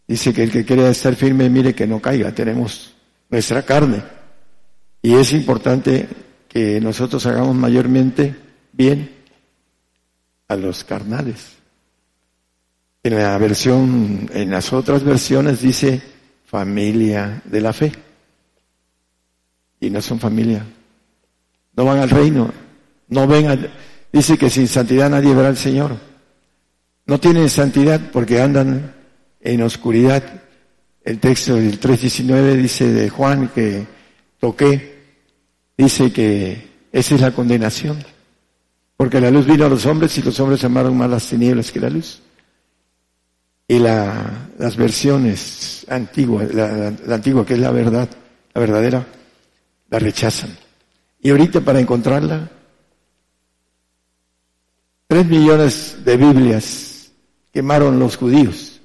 Dice que el que quiera estar firme, mire que no caiga. Tenemos nuestra carne. Y es importante que nosotros hagamos mayormente bien a los carnales. En la versión, en las otras versiones dice familia de la fe. Y no son familia. No van al reino. No ven dice que sin santidad nadie verá al Señor. No tienen santidad porque andan en oscuridad. El texto del 3.19 dice de Juan que toqué, dice que esa es la condenación. Porque la luz vino a los hombres y los hombres amaron más las tinieblas que la luz y la, las versiones antiguas, la, la, antigua que es la verdad, la verdadera, la rechazan. Y ahorita para encontrarla, tres millones de Biblias quemaron los judíos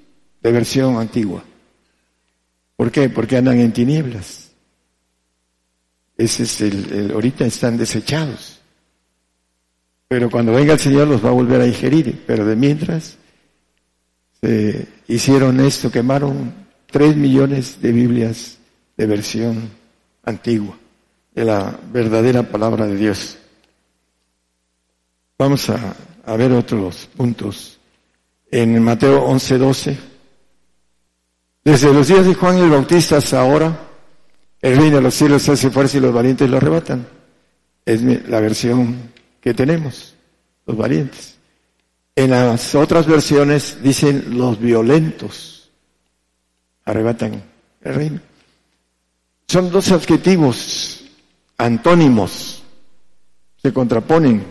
de versión antigua. ¿Por qué? Porque andan en tinieblas. Ese es el, ahorita están desechados. Pero cuando venga el Señor los va a volver a ingerir. Pero de mientras, eh, hicieron esto, quemaron tres millones de Biblias de versión antigua, de la verdadera palabra de Dios. Vamos a, a ver otros puntos. En Mateo 11, 12. Desde los días de Juan el Bautista hasta ahora, el reino de los cielos hace fuerza y los valientes lo arrebatan. Es la versión que tenemos, los valientes. En las otras versiones dicen los violentos arrebatan el reino. Son dos adjetivos antónimos, se contraponen.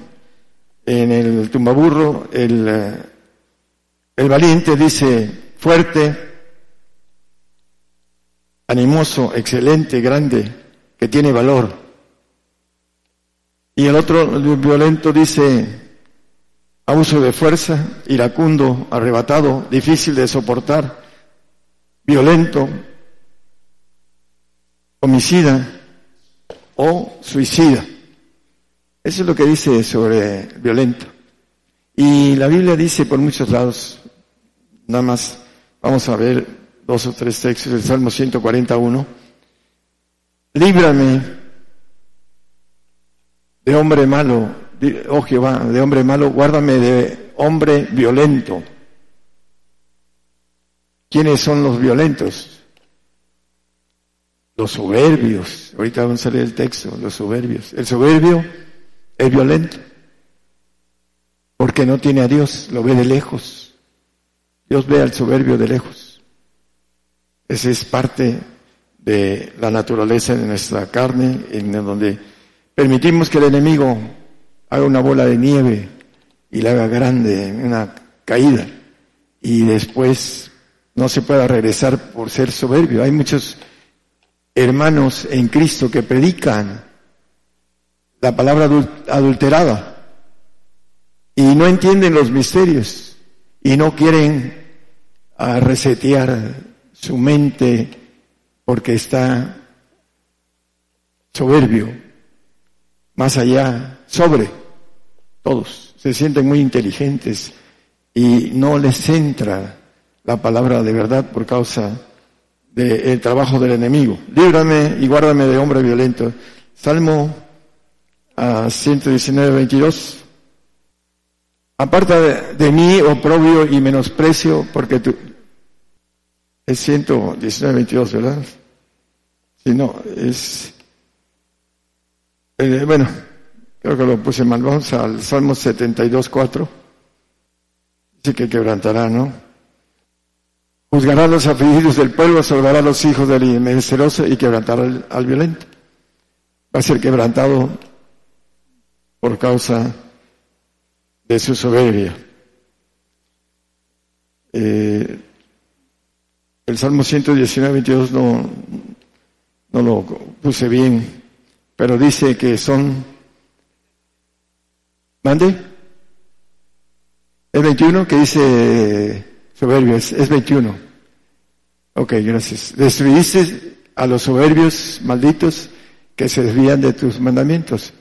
En el tumbaburro, el, eh, el valiente dice fuerte, animoso, excelente, grande, que tiene valor. Y el otro, violento, dice abuso de fuerza, iracundo, arrebatado, difícil de soportar, violento, homicida o suicida. Eso es lo que dice sobre violento. Y la Biblia dice por muchos lados, nada más vamos a ver dos o tres textos del Salmo 141, líbrame de hombre malo oh Jehová, de hombre malo, guárdame de hombre violento. ¿Quiénes son los violentos? Los soberbios. Ahorita vamos a leer el texto, los soberbios. El soberbio es violento porque no tiene a Dios, lo ve de lejos. Dios ve al soberbio de lejos. Esa es parte de la naturaleza de nuestra carne, en donde permitimos que el enemigo haga una bola de nieve y la haga grande, una caída, y después no se pueda regresar por ser soberbio. Hay muchos hermanos en Cristo que predican la palabra adulterada y no entienden los misterios y no quieren ah, resetear su mente porque está soberbio, más allá, sobre todos se sienten muy inteligentes y no les entra la palabra de verdad por causa del trabajo del enemigo. Líbrame y guárdame de hombre violento. Salmo a 119, 22. Aparta de, de mí, oprobio y menosprecio, porque tú, es 119, 22, ¿verdad? Si no, es, eh, bueno, creo que lo puse mal. Vamos al Salmo 72, 4. Dice que quebrantará, ¿no? Juzgará a los afligidos del pueblo, salvará a los hijos del menesteroso y quebrantará al, al violento. Va a ser quebrantado por causa de su soberbia. Eh, el Salmo 119, 22 no, no lo puse bien, pero dice que son... ¿Mande? Es 21 que dice soberbios, es 21. Ok, gracias. Destruiste a los soberbios malditos que se desvían de tus mandamientos.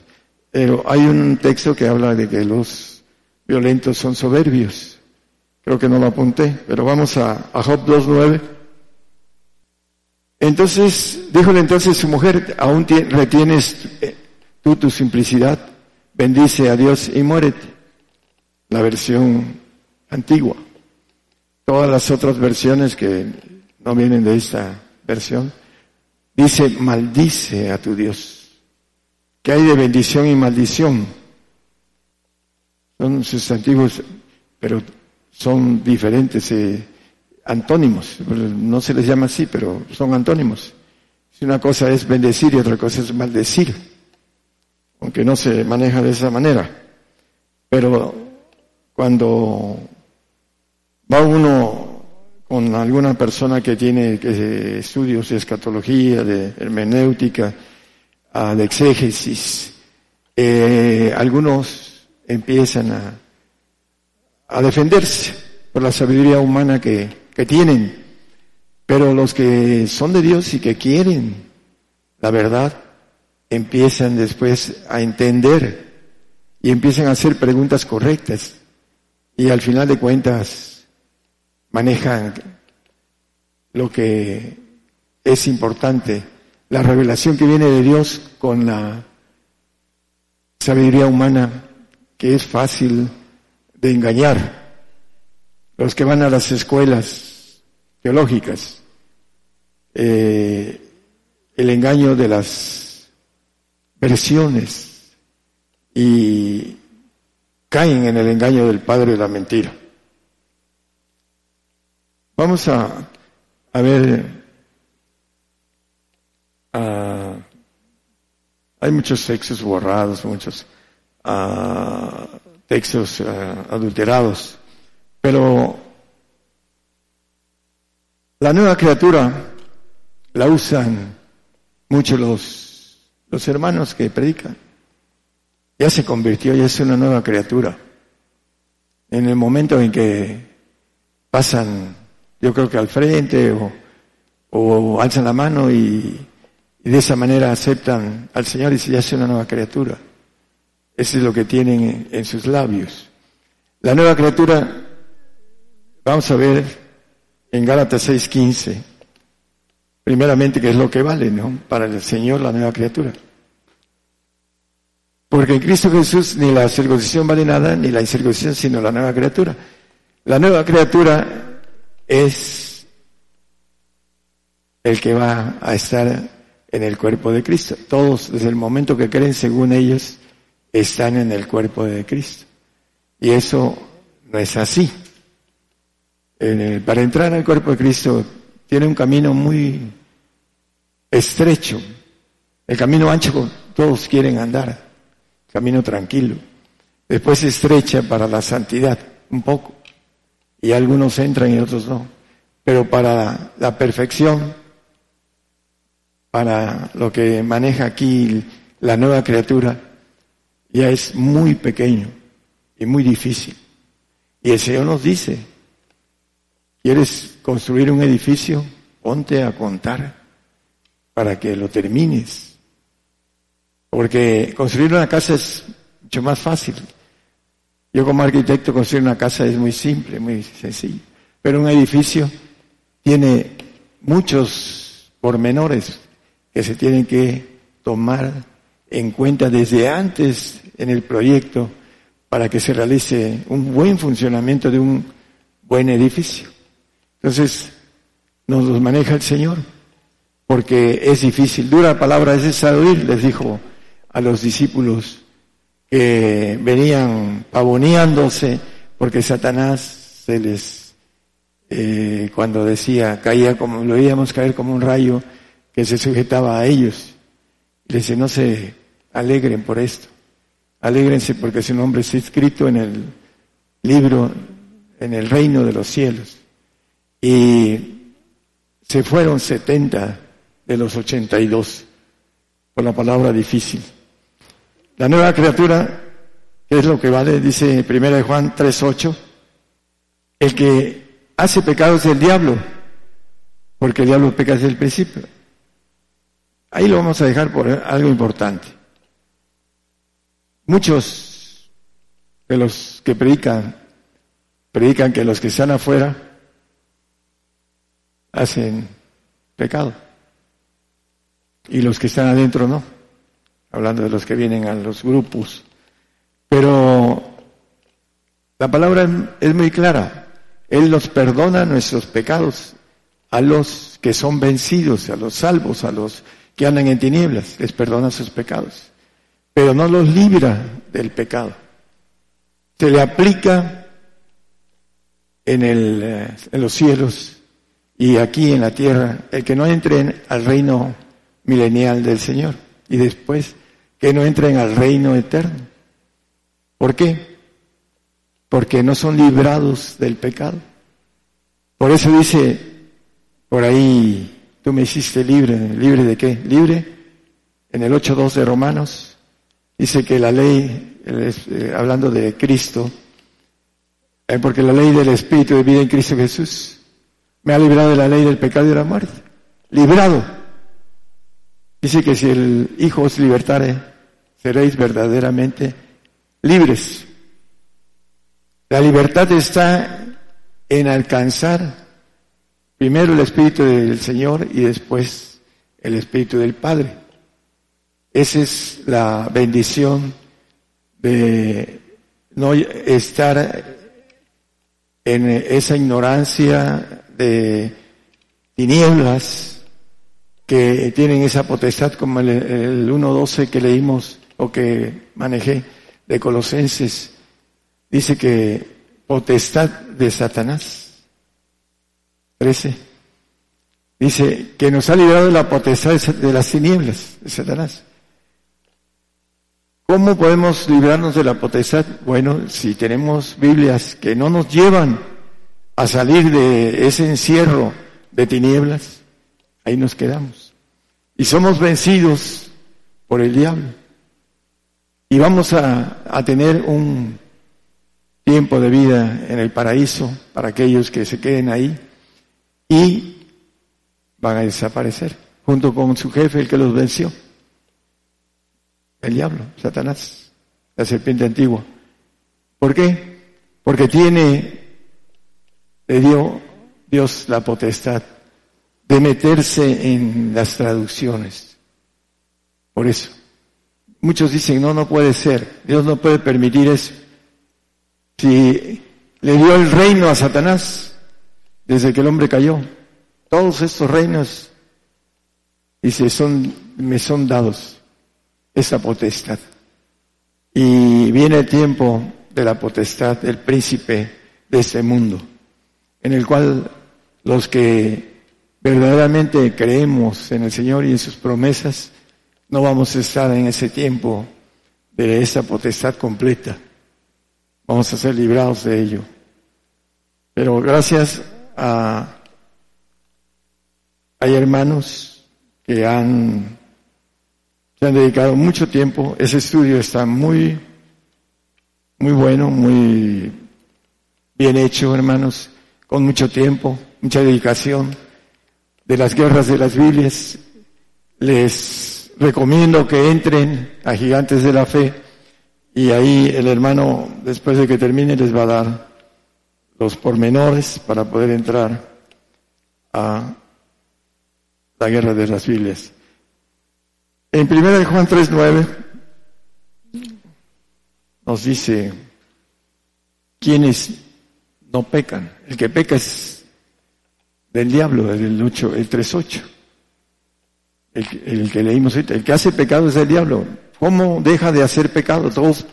Pero hay un texto que habla de que los violentos son soberbios. Creo que no lo apunté, pero vamos a, Job 2.9. Entonces, díjole entonces su mujer, aún retienes eh, tú tu simplicidad, bendice a Dios y muérete. La versión antigua. Todas las otras versiones que no vienen de esta versión, dice, maldice a tu Dios que hay de bendición y maldición. Son sustantivos, pero son diferentes, eh, antónimos. No se les llama así, pero son antónimos. Si una cosa es bendecir y otra cosa es maldecir, aunque no se maneja de esa manera. Pero cuando va uno con alguna persona que tiene estudios de escatología, de hermenéutica, de exégesis, eh, algunos empiezan a, a, defenderse por la sabiduría humana que, que tienen, pero los que son de Dios y que quieren la verdad, empiezan después a entender y empiezan a hacer preguntas correctas y al final de cuentas manejan lo que es importante la revelación que viene de Dios con la sabiduría humana que es fácil de engañar. Los que van a las escuelas teológicas, eh, el engaño de las versiones y caen en el engaño del padre de la mentira. Vamos a, a ver Ah, hay muchos textos borrados, muchos uh, textos ah, adulterados, pero la nueva criatura la usan mucho los, los hermanos que predican. Ya se convirtió, ya es una nueva criatura. En el momento en que pasan, yo creo que al frente o, o alzan la mano y y de esa manera aceptan al Señor y se hace una nueva criatura. Eso es lo que tienen en sus labios. La nueva criatura, vamos a ver en Gálatas 6:15, primeramente que es lo que vale, ¿no? Para el Señor la nueva criatura. Porque en Cristo Jesús ni la circuncisión vale nada, ni la incircuncisión, sino la nueva criatura. La nueva criatura es el que va a estar en el cuerpo de Cristo. Todos, desde el momento que creen, según ellos, están en el cuerpo de Cristo. Y eso no es así. para entrar al cuerpo de Cristo tiene un camino muy estrecho. El camino ancho todos quieren andar, camino tranquilo. Después estrecha para la santidad, un poco. Y algunos entran y otros no. Pero para la perfección para lo que maneja aquí la nueva criatura, ya es muy pequeño y muy difícil. Y el Señor nos dice, ¿quieres construir un edificio? Ponte a contar para que lo termines. Porque construir una casa es mucho más fácil. Yo como arquitecto construir una casa es muy simple, muy sencillo. Pero un edificio tiene muchos pormenores que se tienen que tomar en cuenta desde antes en el proyecto para que se realice un buen funcionamiento de un buen edificio. Entonces, nos los maneja el Señor, porque es difícil. Dura palabra es esa oír, les dijo a los discípulos que venían pavoneándose porque Satanás se les, eh, cuando decía, caía como, lo veíamos caer como un rayo que se sujetaba a ellos. Les dice, no se alegren por esto, alégrense porque su nombre está escrito en el libro, en el reino de los cielos. Y se fueron 70 de los 82 por la palabra difícil. La nueva criatura, que es lo que vale, dice 1 Juan 3.8, el que hace pecado es el diablo, porque el diablo peca desde el principio. Ahí lo vamos a dejar por algo importante. Muchos de los que predican, predican que los que están afuera hacen pecado. Y los que están adentro no, hablando de los que vienen a los grupos. Pero la palabra es muy clara, Él nos perdona nuestros pecados a los que son vencidos, a los salvos, a los que andan en tinieblas, les perdona sus pecados, pero no los libra del pecado. Se le aplica en, el, eh, en los cielos y aquí en la tierra el que no entre al reino milenial del Señor y después que no entren al reino eterno. ¿Por qué? Porque no son librados del pecado. Por eso dice por ahí, tú me hiciste libre, libre de qué? Libre en el 8.2 de Romanos. Dice que la ley, eh, hablando de Cristo, eh, porque la ley del Espíritu de vida en Cristo Jesús me ha librado de la ley del pecado y de la muerte. Librado. Dice que si el Hijo os libertare, seréis verdaderamente libres. La libertad está en alcanzar primero el Espíritu del Señor y después el Espíritu del Padre. Esa es la bendición de no estar en esa ignorancia de tinieblas que tienen esa potestad como el, el 1.12 que leímos o que manejé de Colosenses. Dice que potestad de Satanás. 13. Dice que nos ha librado de la potestad de las tinieblas de Satanás. ¿Cómo podemos librarnos de la potestad? Bueno, si tenemos Biblias que no nos llevan a salir de ese encierro de tinieblas, ahí nos quedamos. Y somos vencidos por el diablo. Y vamos a, a tener un tiempo de vida en el paraíso para aquellos que se queden ahí y van a desaparecer junto con su jefe, el que los venció. El diablo, Satanás, la serpiente antigua. ¿Por qué? Porque tiene, le dio Dios la potestad de meterse en las traducciones. Por eso. Muchos dicen, no, no puede ser. Dios no puede permitir eso. Si le dio el reino a Satanás desde que el hombre cayó, todos estos reinos, dice, son, me son dados esa potestad. Y viene el tiempo de la potestad del príncipe de este mundo, en el cual los que verdaderamente creemos en el Señor y en sus promesas, no vamos a estar en ese tiempo de esa potestad completa. Vamos a ser librados de ello. Pero gracias a... Hay hermanos que han se han dedicado mucho tiempo. Ese estudio está muy, muy bueno, muy bien hecho, hermanos, con mucho tiempo, mucha dedicación. De las guerras de las Biblias, les recomiendo que entren a Gigantes de la Fe y ahí el hermano, después de que termine, les va a dar los pormenores para poder entrar a la guerra de las Biblias. En 1 Juan 3.9 nos dice quiénes no pecan. El que peca es del diablo, el 8, el 3.8. El, el que leímos. El que hace pecado es del diablo. ¿Cómo deja de hacer pecado? Todos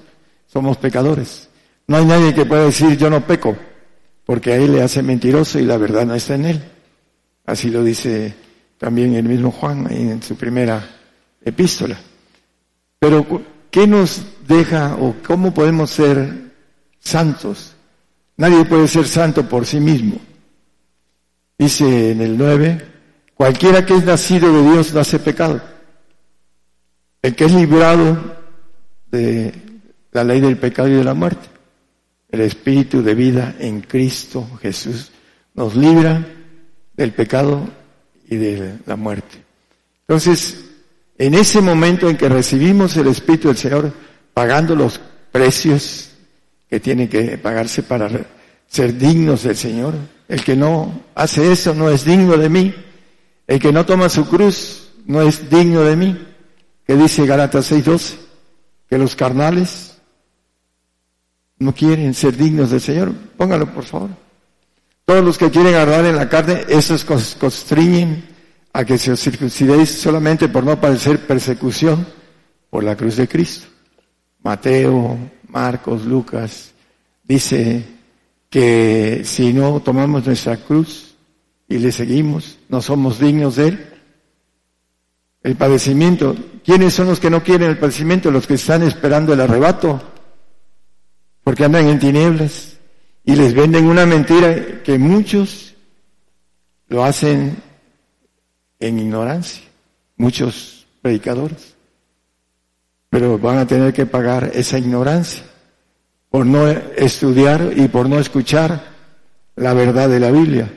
somos pecadores. No hay nadie que pueda decir yo no peco, porque a él le hace mentiroso y la verdad no está en él. Así lo dice también el mismo Juan en su primera epístola. Pero, ¿qué nos deja o cómo podemos ser santos? Nadie puede ser santo por sí mismo. Dice en el 9, cualquiera que es nacido de Dios no hace pecado. El que es librado de la ley del pecado y de la muerte. El espíritu de vida en Cristo Jesús nos libra del pecado y de la muerte. Entonces, en ese momento en que recibimos el Espíritu del Señor, pagando los precios que tiene que pagarse para ser dignos del Señor, el que no hace eso no es digno de mí, el que no toma su cruz no es digno de mí, que dice Gálatas 6:12, que los carnales no quieren ser dignos del Señor. Póngalo, por favor. Todos los que quieren agarrar en la carne, esos constriñen a que se os circuncidéis solamente por no padecer persecución por la cruz de Cristo. Mateo, Marcos, Lucas, dice que si no tomamos nuestra cruz y le seguimos, no somos dignos de Él. El padecimiento, ¿quiénes son los que no quieren el padecimiento? Los que están esperando el arrebato, porque andan en tinieblas y les venden una mentira que muchos lo hacen en ignorancia, muchos predicadores, pero van a tener que pagar esa ignorancia por no estudiar y por no escuchar la verdad de la Biblia.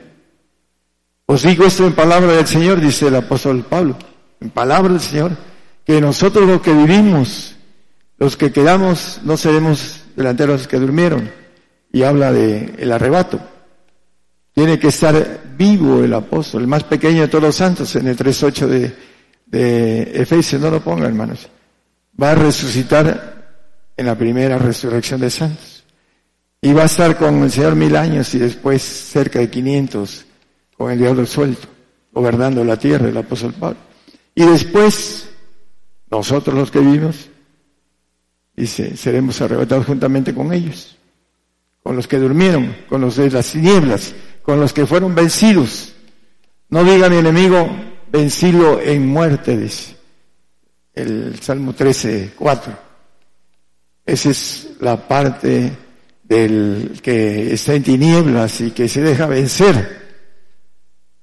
Os digo esto en palabra del Señor, dice el apóstol Pablo, en palabra del Señor, que nosotros los que vivimos, los que quedamos, no seremos delanteros que durmieron. Y habla de el arrebato. Tiene que estar vivo el apóstol, el más pequeño de todos los santos, en el 3.8 de, de Efesios, no lo ponga hermanos. Va a resucitar en la primera resurrección de santos. Y va a estar con el Señor mil años y después cerca de 500 con el diablo suelto, gobernando la tierra, el apóstol Pablo. Y después, nosotros los que vivimos, dice, seremos arrebatados juntamente con ellos, con los que durmieron, con los de las tinieblas, con los que fueron vencidos. No diga mi enemigo, vencido en muerte, dice el Salmo 13, 4. Esa es la parte del que está en tinieblas y que se deja vencer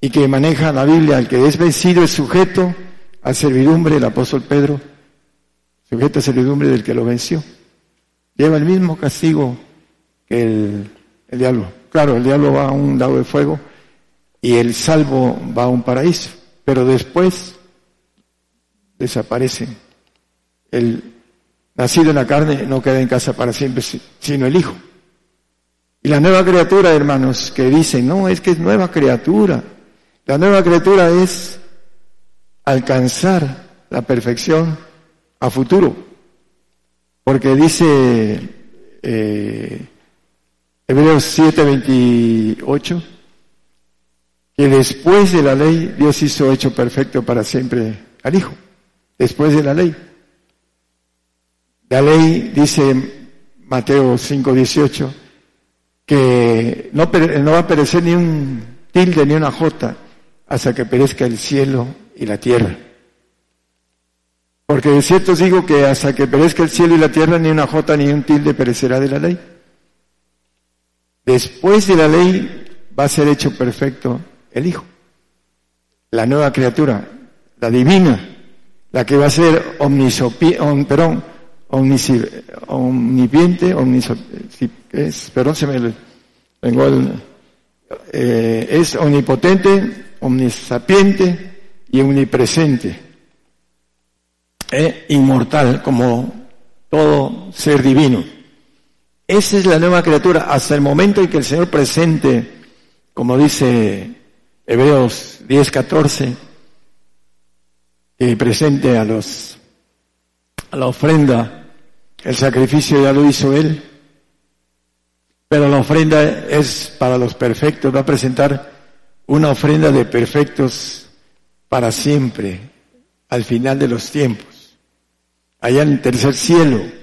y que maneja la Biblia. El que es vencido es sujeto a servidumbre, el apóstol Pedro, sujeto a servidumbre del que lo venció. Lleva el mismo castigo que el, el diablo. Claro, el diablo va a un lado de fuego y el salvo va a un paraíso, pero después desaparece. El nacido en la carne no queda en casa para siempre, sino el Hijo. Y la nueva criatura, hermanos, que dicen, no, es que es nueva criatura. La nueva criatura es alcanzar la perfección a futuro. Porque dice eh, Hebreos 7:28, que después de la ley Dios hizo hecho perfecto para siempre al Hijo, después de la ley. La ley dice Mateo 5:18 que no, no va a perecer ni un tilde ni una jota hasta que perezca el cielo y la tierra. Porque de cierto os digo que hasta que perezca el cielo y la tierra, ni una jota ni un tilde perecerá de la ley. Después de la ley va a ser hecho perfecto el Hijo, la nueva criatura, la divina, la que va a ser omnisopiente, perdón, omnipiente, es, perdón, se me vengo el, eh, es omnipotente, omnisapiente y omnipresente, e inmortal como todo ser divino. Esa es la nueva criatura hasta el momento en que el Señor presente, como dice Hebreos 10, 14, que presente a los, a la ofrenda El sacrificio ya lo hizo Él. Pero la ofrenda es para los perfectos. Va a presentar una ofrenda de perfectos para siempre, al final de los tiempos. Allá en el tercer cielo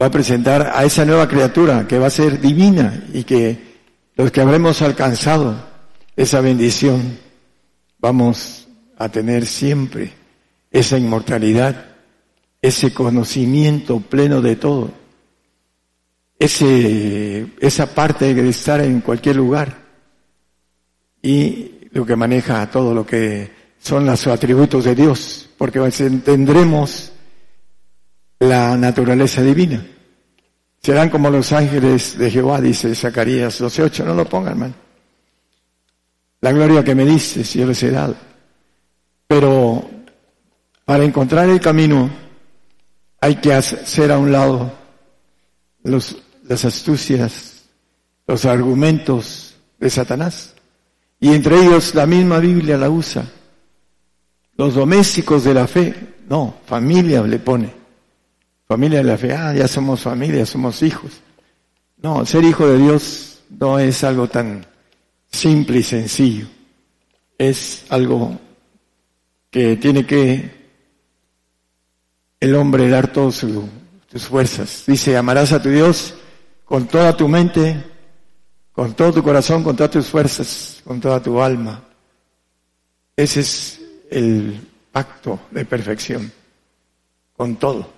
va a presentar a esa nueva criatura que va a ser divina y que los que habremos alcanzado esa bendición vamos a tener siempre esa inmortalidad, ese conocimiento pleno de todo, ese, esa parte de estar en cualquier lugar y lo que maneja todo lo que son los atributos de Dios, porque tendremos la naturaleza divina. Serán como los ángeles de Jehová, dice Zacarías 12.8. No lo pongan, hermano. La gloria que me dices, yo les he dado. Pero para encontrar el camino hay que hacer a un lado los, las astucias, los argumentos de Satanás. Y entre ellos la misma Biblia la usa. Los domésticos de la fe, no, familia le pone. Familia de la fe, ah, ya somos familia, somos hijos. No, ser hijo de Dios no es algo tan simple y sencillo. Es algo que tiene que el hombre dar todas sus fuerzas. Dice, amarás a tu Dios con toda tu mente, con todo tu corazón, con todas tus fuerzas, con toda tu alma. Ese es el pacto de perfección, con todo.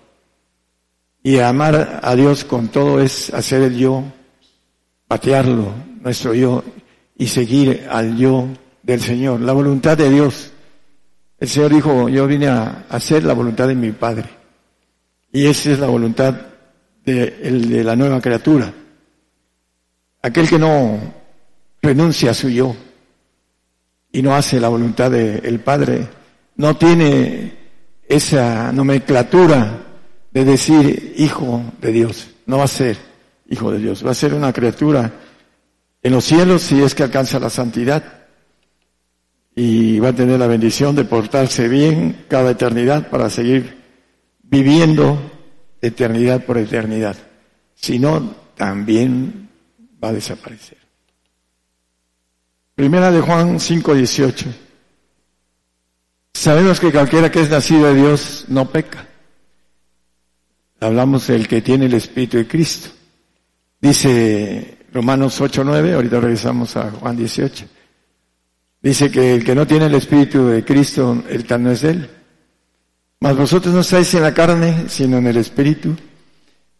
Y amar a Dios con todo es hacer el yo, patearlo, nuestro yo, y seguir al yo del Señor, la voluntad de Dios. El Señor dijo, yo vine a hacer la voluntad de mi Padre. Y esa es la voluntad de, de la nueva criatura. Aquel que no renuncia a su yo y no hace la voluntad del Padre, no tiene esa nomenclatura de decir hijo de Dios. No va a ser hijo de Dios, va a ser una criatura en los cielos si es que alcanza la santidad y va a tener la bendición de portarse bien cada eternidad para seguir viviendo eternidad por eternidad. Si no, también va a desaparecer. Primera de Juan 5:18. Sabemos que cualquiera que es nacido de Dios no peca Hablamos del que tiene el Espíritu de Cristo. Dice Romanos 8.9, ahorita regresamos a Juan 18. Dice que el que no tiene el Espíritu de Cristo, el tal no es él. Mas vosotros no estáis en la carne, sino en el Espíritu.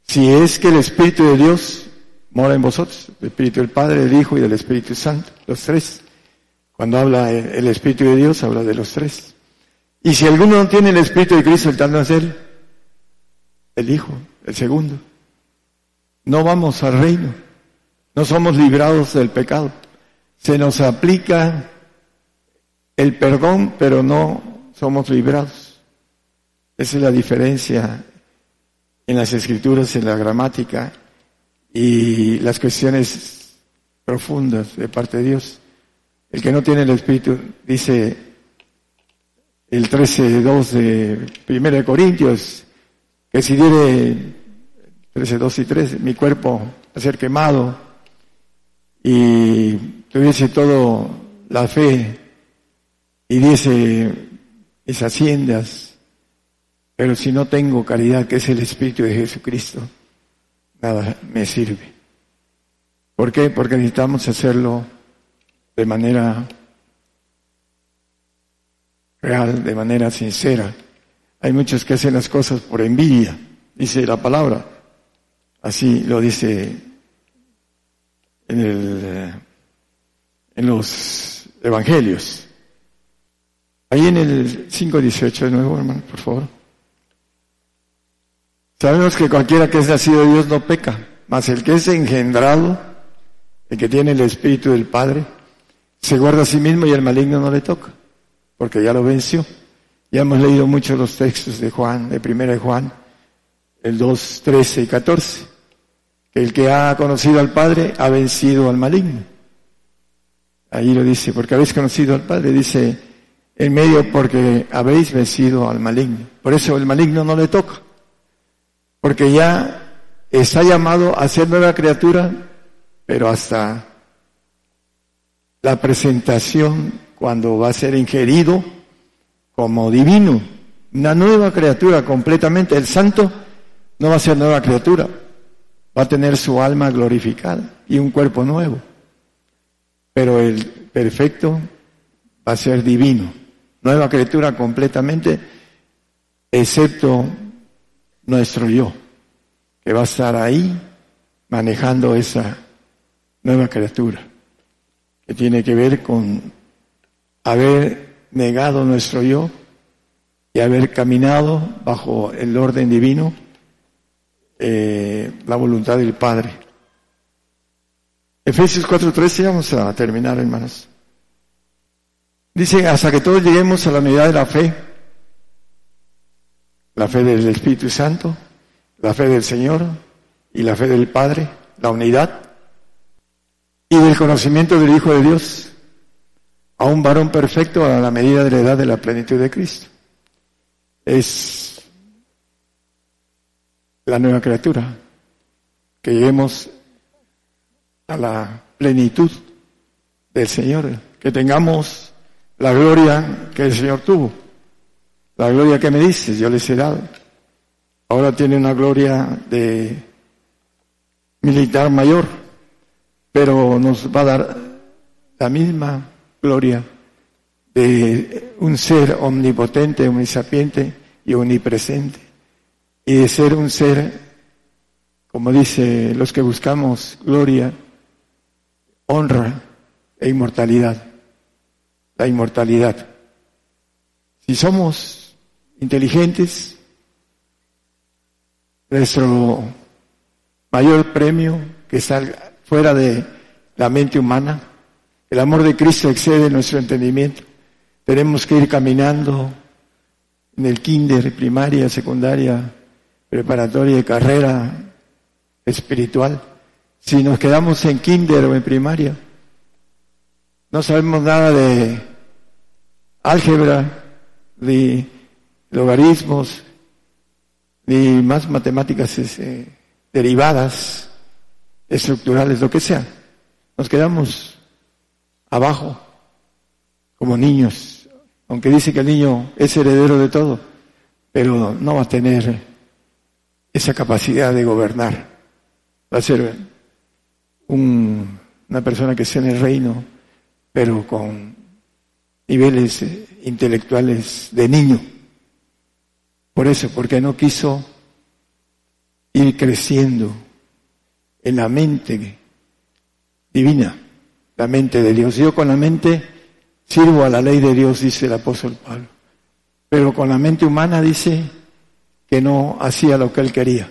Si es que el Espíritu de Dios mora en vosotros, el Espíritu del Padre, del Hijo y del Espíritu Santo, los tres. Cuando habla el Espíritu de Dios, habla de los tres. Y si alguno no tiene el Espíritu de Cristo, el tal no es él el Hijo, el segundo. No vamos al reino, no somos librados del pecado. Se nos aplica el perdón, pero no somos librados. Esa es la diferencia en las escrituras, en la gramática y las cuestiones profundas de parte de Dios. El que no tiene el Espíritu, dice el 13.2 de 1 Corintios, diere 13, 2 y 3, mi cuerpo a ser quemado y tuviese todo la fe y diese esas haciendas, pero si no tengo caridad, que es el Espíritu de Jesucristo, nada me sirve. ¿Por qué? Porque necesitamos hacerlo de manera real, de manera sincera. Hay muchos que hacen las cosas por envidia, dice la palabra. Así lo dice en, el, eh, en los evangelios. Ahí en el 5.18 de nuevo, hermano, por favor. Sabemos que cualquiera que es nacido de Dios no peca, mas el que es engendrado, el que tiene el Espíritu del Padre, se guarda a sí mismo y el maligno no le toca, porque ya lo venció. Ya hemos leído muchos los textos de Juan, de primera de Juan, el 2, 13 y 14. Que el que ha conocido al Padre ha vencido al maligno. Ahí lo dice, porque habéis conocido al Padre, dice en medio porque habéis vencido al maligno. Por eso el maligno no le toca. porque ya está llamado a ser nueva criatura, pero hasta la presentación cuando va a ser ingerido como divino, una nueva criatura completamente. El santo no va a ser nueva criatura, va a tener su alma glorificada y un cuerpo nuevo. Pero el perfecto va a ser divino, nueva criatura completamente, excepto nuestro yo, que va a estar ahí manejando esa nueva criatura, que tiene que ver con haber negado nuestro yo y haber caminado bajo el orden divino, eh, la voluntad del Padre. Efesios 4:13, vamos a terminar, hermanos. Dice, hasta que todos lleguemos a la unidad de la fe, la fe del Espíritu Santo, la fe del Señor y la fe del Padre, la unidad, y del conocimiento del Hijo de Dios, a un varón perfecto a la medida de la edad de la plenitud de Cristo. Es la nueva criatura, que lleguemos a la plenitud del Señor, que tengamos la gloria que el Señor tuvo. La gloria que me dices, yo les he dado. Ahora tiene una gloria de militar mayor, pero nos va a dar la misma gloria de un ser omnipotente, omnisapiente y omnipresente. Y de ser un ser, como dice los que buscamos gloria, honra e inmortalidad. La inmortalidad. Si somos inteligentes, nuestro mayor premio que está fuera de la mente humana, el amor de Cristo excede nuestro entendimiento. Tenemos que ir caminando en el kinder, primaria, secundaria, preparatoria y carrera espiritual. Si nos quedamos en kinder o en primaria, no sabemos nada de álgebra, ni logaritmos, ni más matemáticas eh, derivadas, estructurales, lo que sea. Nos quedamos abajo, como niños, aunque dice que el niño es heredero de todo, pero no va a tener esa capacidad de gobernar. Va a ser una persona que sea en el reino, pero con niveles eh, intelectuales de niño. Por eso, porque no quiso ir creciendo en la mente divina, la mente de Dios. Yo con la mente sirvo a la ley de Dios, dice el apóstol Pablo. Pero con la mente humana dice que no hacía lo que él quería.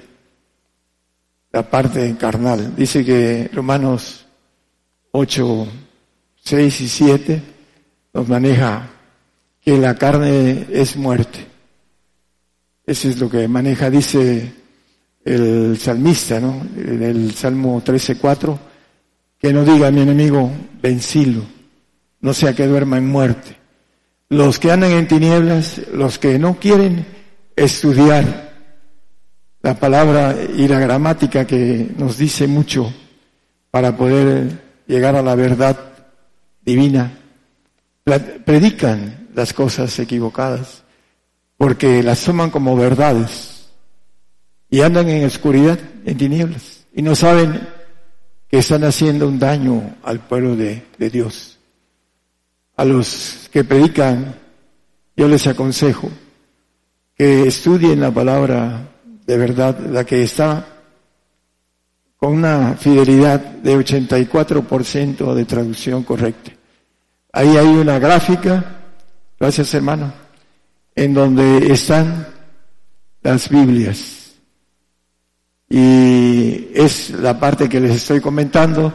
La parte carnal. Dice que Romanos 8, 6 y 7 nos maneja que la carne es muerte. Eso es lo que maneja, dice el salmista, ¿no? En el Salmo 13.4, que no diga mi enemigo, vencilo, no sea que duerma en muerte. Los que andan en tinieblas, los que no quieren estudiar la palabra y la gramática que nos dice mucho para poder llegar a la verdad divina, predican las cosas equivocadas porque las toman como verdades y andan en oscuridad, en tinieblas, y no saben que están haciendo un daño al pueblo de, Dios. A los que predican, yo les aconsejo que estudien la palabra de verdad, la que está con una fidelidad de 84% de traducción correcta. Ahí hay una gráfica, gracias hermano, en donde están las Biblias. Y es la parte que les estoy comentando,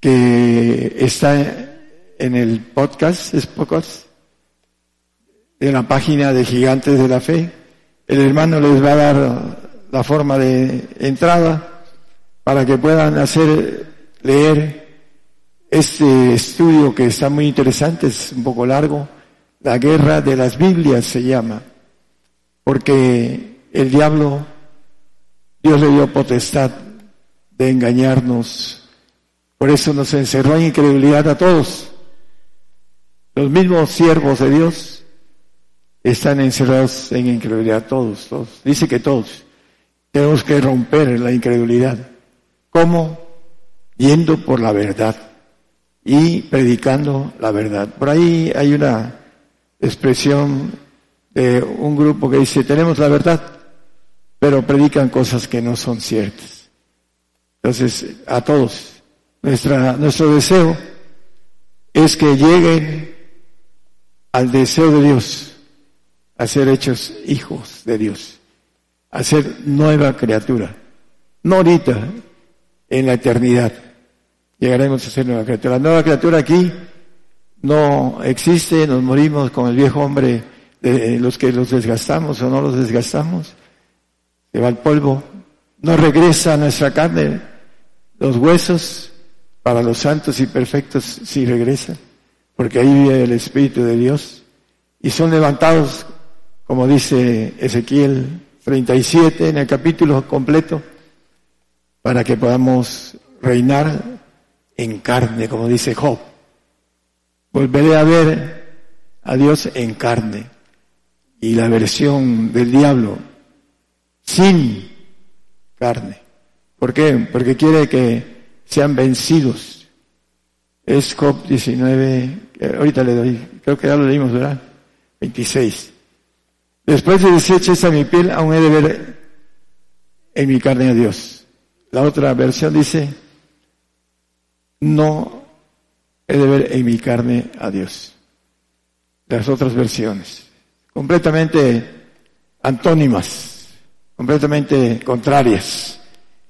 que está en el podcast, es podcast, en la página de Gigantes de la Fe. El hermano les va a dar la forma de entrada para que puedan hacer, leer este estudio que está muy interesante, es un poco largo, la guerra de las Biblias se llama, porque el diablo Dios le dio potestad de engañarnos. Por eso nos encerró en incredulidad a todos. Los mismos siervos de Dios están encerrados en incredulidad, todos, todos. Dice que todos. Tenemos que romper la incredulidad. ¿Cómo? Yendo por la verdad y predicando la verdad. Por ahí hay una expresión de un grupo que dice, tenemos la verdad, pero predican cosas que no son ciertas. Entonces, a todos, nuestra, nuestro deseo es que lleguen al deseo de Dios, a ser hechos hijos de Dios, a ser nueva criatura. No ahorita, en la eternidad. Llegaremos a ser nueva criatura. La nueva criatura aquí no existe, nos morimos con el viejo hombre de los que los desgastamos o no los desgastamos. Se va al polvo, no regresa a nuestra carne, los huesos para los santos y perfectos sí regresan, porque ahí vive el Espíritu de Dios y son levantados, como dice Ezequiel 37 en el capítulo completo, para que podamos reinar en carne, como dice Job. Volveré a ver a Dios en carne. Y la versión del diablo sin carne. ¿Por qué? Porque quiere que sean vencidos. Es Job 19, ahorita le doy, creo que ya lo leímos, ¿verdad? 26. Después de deshecha a mi piel, aún he de ver en mi carne a Dios. La otra versión dice, no he de ver en mi carne a Dios. Las otras versiones, completamente antónimas, completamente contrarias.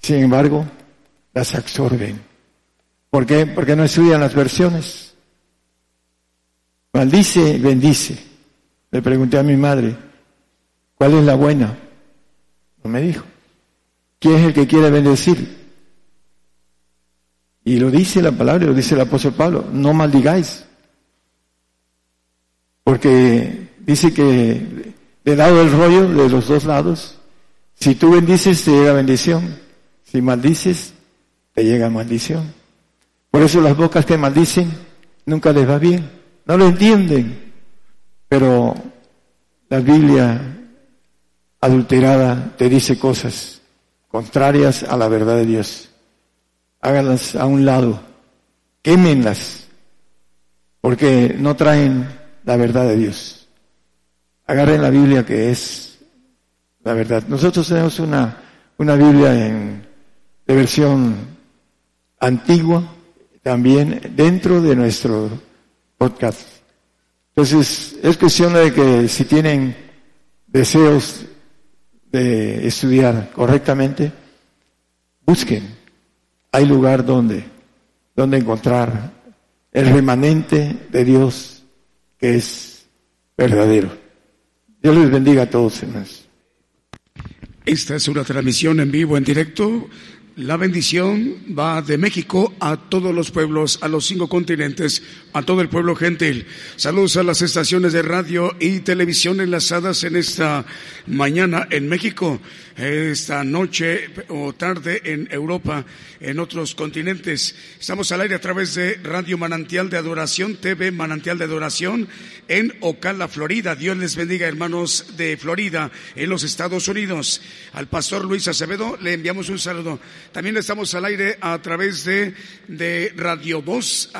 Sin embargo, las absorben. ¿Por qué? Porque no estudian las versiones. Maldice, bendice. Le pregunté a mi madre, ¿cuál es la buena? No me dijo. ¿Quién es el que quiere bendecir? Y lo dice la palabra, lo dice el apóstol Pablo, no maldigáis. Porque dice que de lado el rollo de los dos lados, si tú bendices te llega bendición, si maldices te llega maldición. Por eso las bocas que maldicen nunca les va bien, no lo entienden, pero la Biblia adulterada te dice cosas contrarias a la verdad de Dios. Háganlas a un lado, quémenlas, porque no traen la verdad de Dios. Agarren la Biblia que es la verdad. Nosotros tenemos una, una Biblia en, de versión antigua, también dentro de nuestro podcast. Entonces, es cuestión de que si tienen deseos de estudiar correctamente, busquen hay lugar donde, donde encontrar el remanente de Dios que es verdadero. Dios les bendiga a todos, hermanos. Esta es una transmisión en vivo, en directo la bendición va de México a todos los pueblos, a los cinco continentes, a todo el pueblo gentil. Saludos a las estaciones de radio y televisión enlazadas en esta mañana en México, esta noche o tarde en Europa, en otros continentes. Estamos al aire a través de Radio Manantial de Adoración, TV Manantial de Adoración en Ocala, Florida. Dios les bendiga, hermanos de Florida, en los Estados Unidos. Al pastor Luis Acevedo le enviamos un saludo. También estamos al aire a través de, Radio Voz.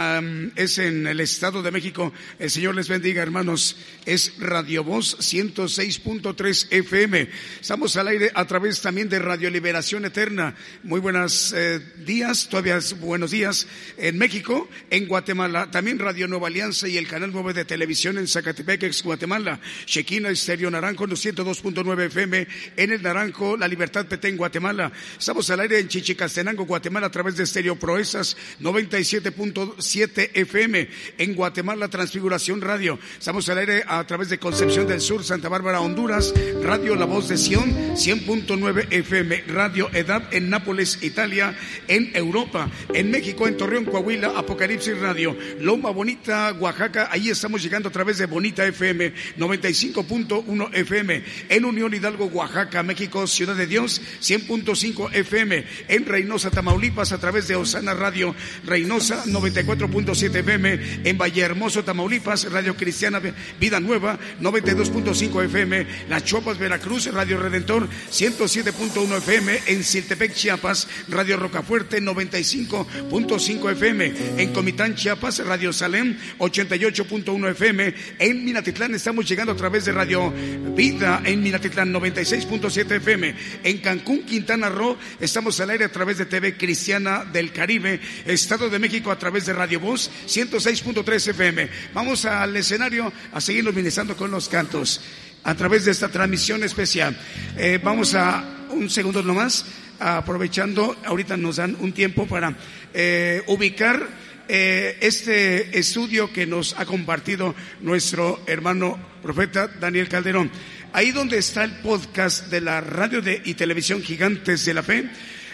es en el Estado de México. El Señor les bendiga, hermanos. Es Radio Voz 106.3 FM. Estamos al aire través también de Radio Liberación Eterna. Muy buenos eh, días, todavía buenos días en México, en Guatemala. También Radio Nueva Alianza y el canal 9 de televisión en Zacatepec, ex Guatemala. Chequina Estéreo Naranjo, los 102.9 FM en el Naranjo, La Libertad Petén, Guatemala. Estamos al aire en Chichicastenango, Guatemala, a través de Estéreo Proezas 97.7 FM. En Guatemala, Transfiguración Radio. Estamos al aire a través de Concepción del Sur, Santa Bárbara, Honduras. Radio La Voz de Sion 100.9 FM. Radio Edad en Nápoles, Italia. En Europa. En México, en Torreón, Coahuila, Apocalipsis Radio. Loma Bonita, Oaxaca. Ahí estamos llegando a través de Bonita FM 95.1 FM. En Unión Hidalgo, Oaxaca, México, Ciudad de Dios 100.5 FM. En Reynosa, Tamaulipas, a través de Osana Radio. Reynosa 94.7 FM. En Vallehermoso, Tamaulipas, Radio Cristiana Vida Nueva 92.5 FM. Las Chopas, Veracruz, Radio Redentor 107.1 FM. En Siltepec, Chiapas, Radio Rocafuerte 95.5 FM. En Comitán, Chiapas, Radio Salem 88.1 FM. En Minatitlán estamos llegando a través de Radio Vida en Minatitlán 96.7 FM. En Cancún, Quintana Roo, estamos al aire a través de TV Cristiana del Caribe. Estado de México a través de Radio Voz 106.3 FM. Vamos al escenario a seguirnos ministrando con los cantos a través de esta transmisión especial. Eh, vamos a un segundo nomás, aprovechando, ahorita nos dan un tiempo para eh, ubicar eh, este estudio que nos ha compartido nuestro hermano profeta Daniel Calderón. Ahí donde está el podcast de la radio de, y televisión Gigantes de la Fe,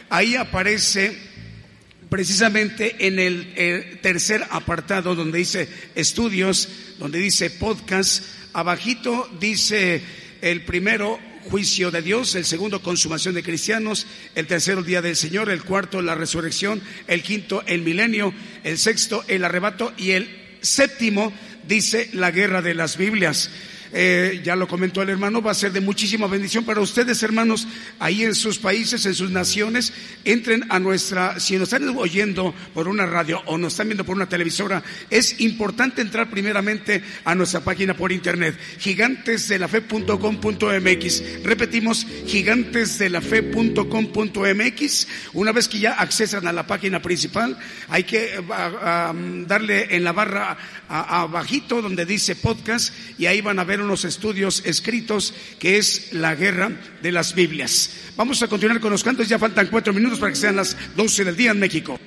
ahí aparece precisamente en el, tercer apartado donde dice estudios, donde dice podcast, abajito dice el primero juicio de Dios, el segundo consumación de cristianos, el tercero día del Señor, el cuarto la resurrección, el quinto el milenio, el sexto el arrebato y el séptimo dice la guerra de las Biblias. Eh, ya lo comentó el hermano, va a ser de muchísima bendición para ustedes, hermanos, ahí en sus países, en sus naciones. Entren a nuestra, si nos están oyendo por una radio o nos están viendo por una televisora, es importante entrar primeramente a nuestra página por internet, gigantesdelafe.com.mx. Repetimos, gigantesdelafe.com.mx. Una vez que ya accesan a la página principal, hay que darle en la barra abajito donde dice podcast y ahí van a ver unos estudios escritos que es la guerra de las Biblias. Vamos a continuar con los cantos, ya faltan cuatro minutos para que sean las doce del día en México.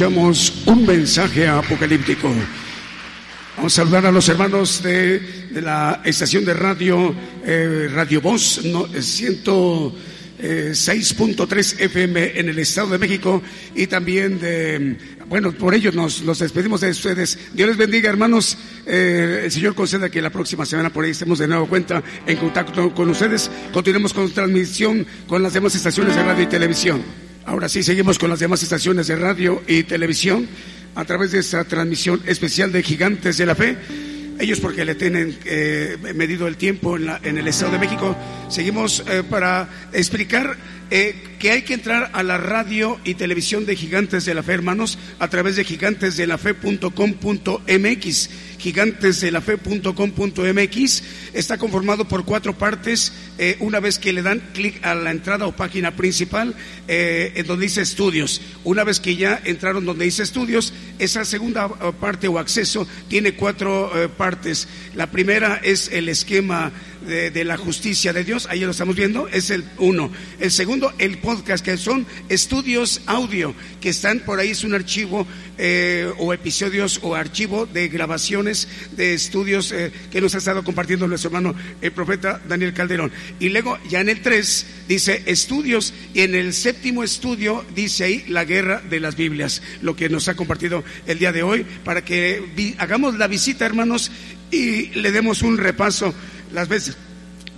Escuchamos un mensaje apocalíptico. Vamos a saludar a los hermanos de, la estación de radio, eh, Radio Voz, no, 106.3 eh, FM en el Estado de México y también de, bueno, por ello nos los despedimos de ustedes. Dios les bendiga, hermanos. Eh, el Señor conceda que la próxima semana por ahí estemos de nuevo cuenta en contacto con ustedes. Continuemos con transmisión con las demás estaciones de radio y televisión. Ahora sí, seguimos con las demás estaciones de radio y televisión a través de esta transmisión especial de Gigantes de la Fe. Ellos porque le tienen eh, medido el tiempo en, en, el Estado de México. Seguimos eh, para explicar eh, que hay que entrar a la radio y televisión de Gigantes de la Fe, hermanos, a través de gigantesdelafe.com.mx. Gigantesdelafe.com.mx está conformado por cuatro partes. Eh, una vez que le dan clic a la entrada o página principal, eh, en donde dice estudios. Una vez que ya entraron donde dice estudios, esa segunda parte o acceso tiene cuatro partes. La primera es el esquema de, la justicia de Dios, ahí lo estamos viendo, es el uno. El segundo, el podcast, que son estudios audio, que están por ahí, es un archivo eh, o episodios o archivo de grabaciones de estudios eh, que nos ha estado compartiendo nuestro hermano el profeta Daniel Calderón. Y luego, ya en el tres dice estudios, y en el séptimo estudio dice ahí la guerra de las Biblias, lo que nos ha compartido el día de hoy, para que hagamos la visita, hermanos, y le demos un repaso las veces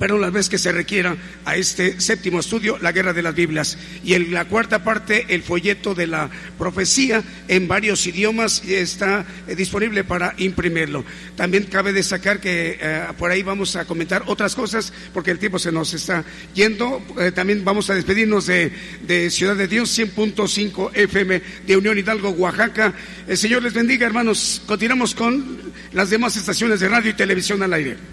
pero las veces que se requiera a este séptimo estudio, la guerra de las Biblias. Y en la cuarta parte, el folleto de la profecía en varios idiomas está eh, disponible para imprimirlo. También cabe destacar que eh, por ahí vamos a comentar otras cosas porque el tiempo se nos está yendo. Eh, también vamos a despedirnos de, de Ciudad de Dios 100.5 FM de Unión Hidalgo, Oaxaca. El Señor les bendiga, hermanos. Continuamos con las demás estaciones de radio y televisión al aire.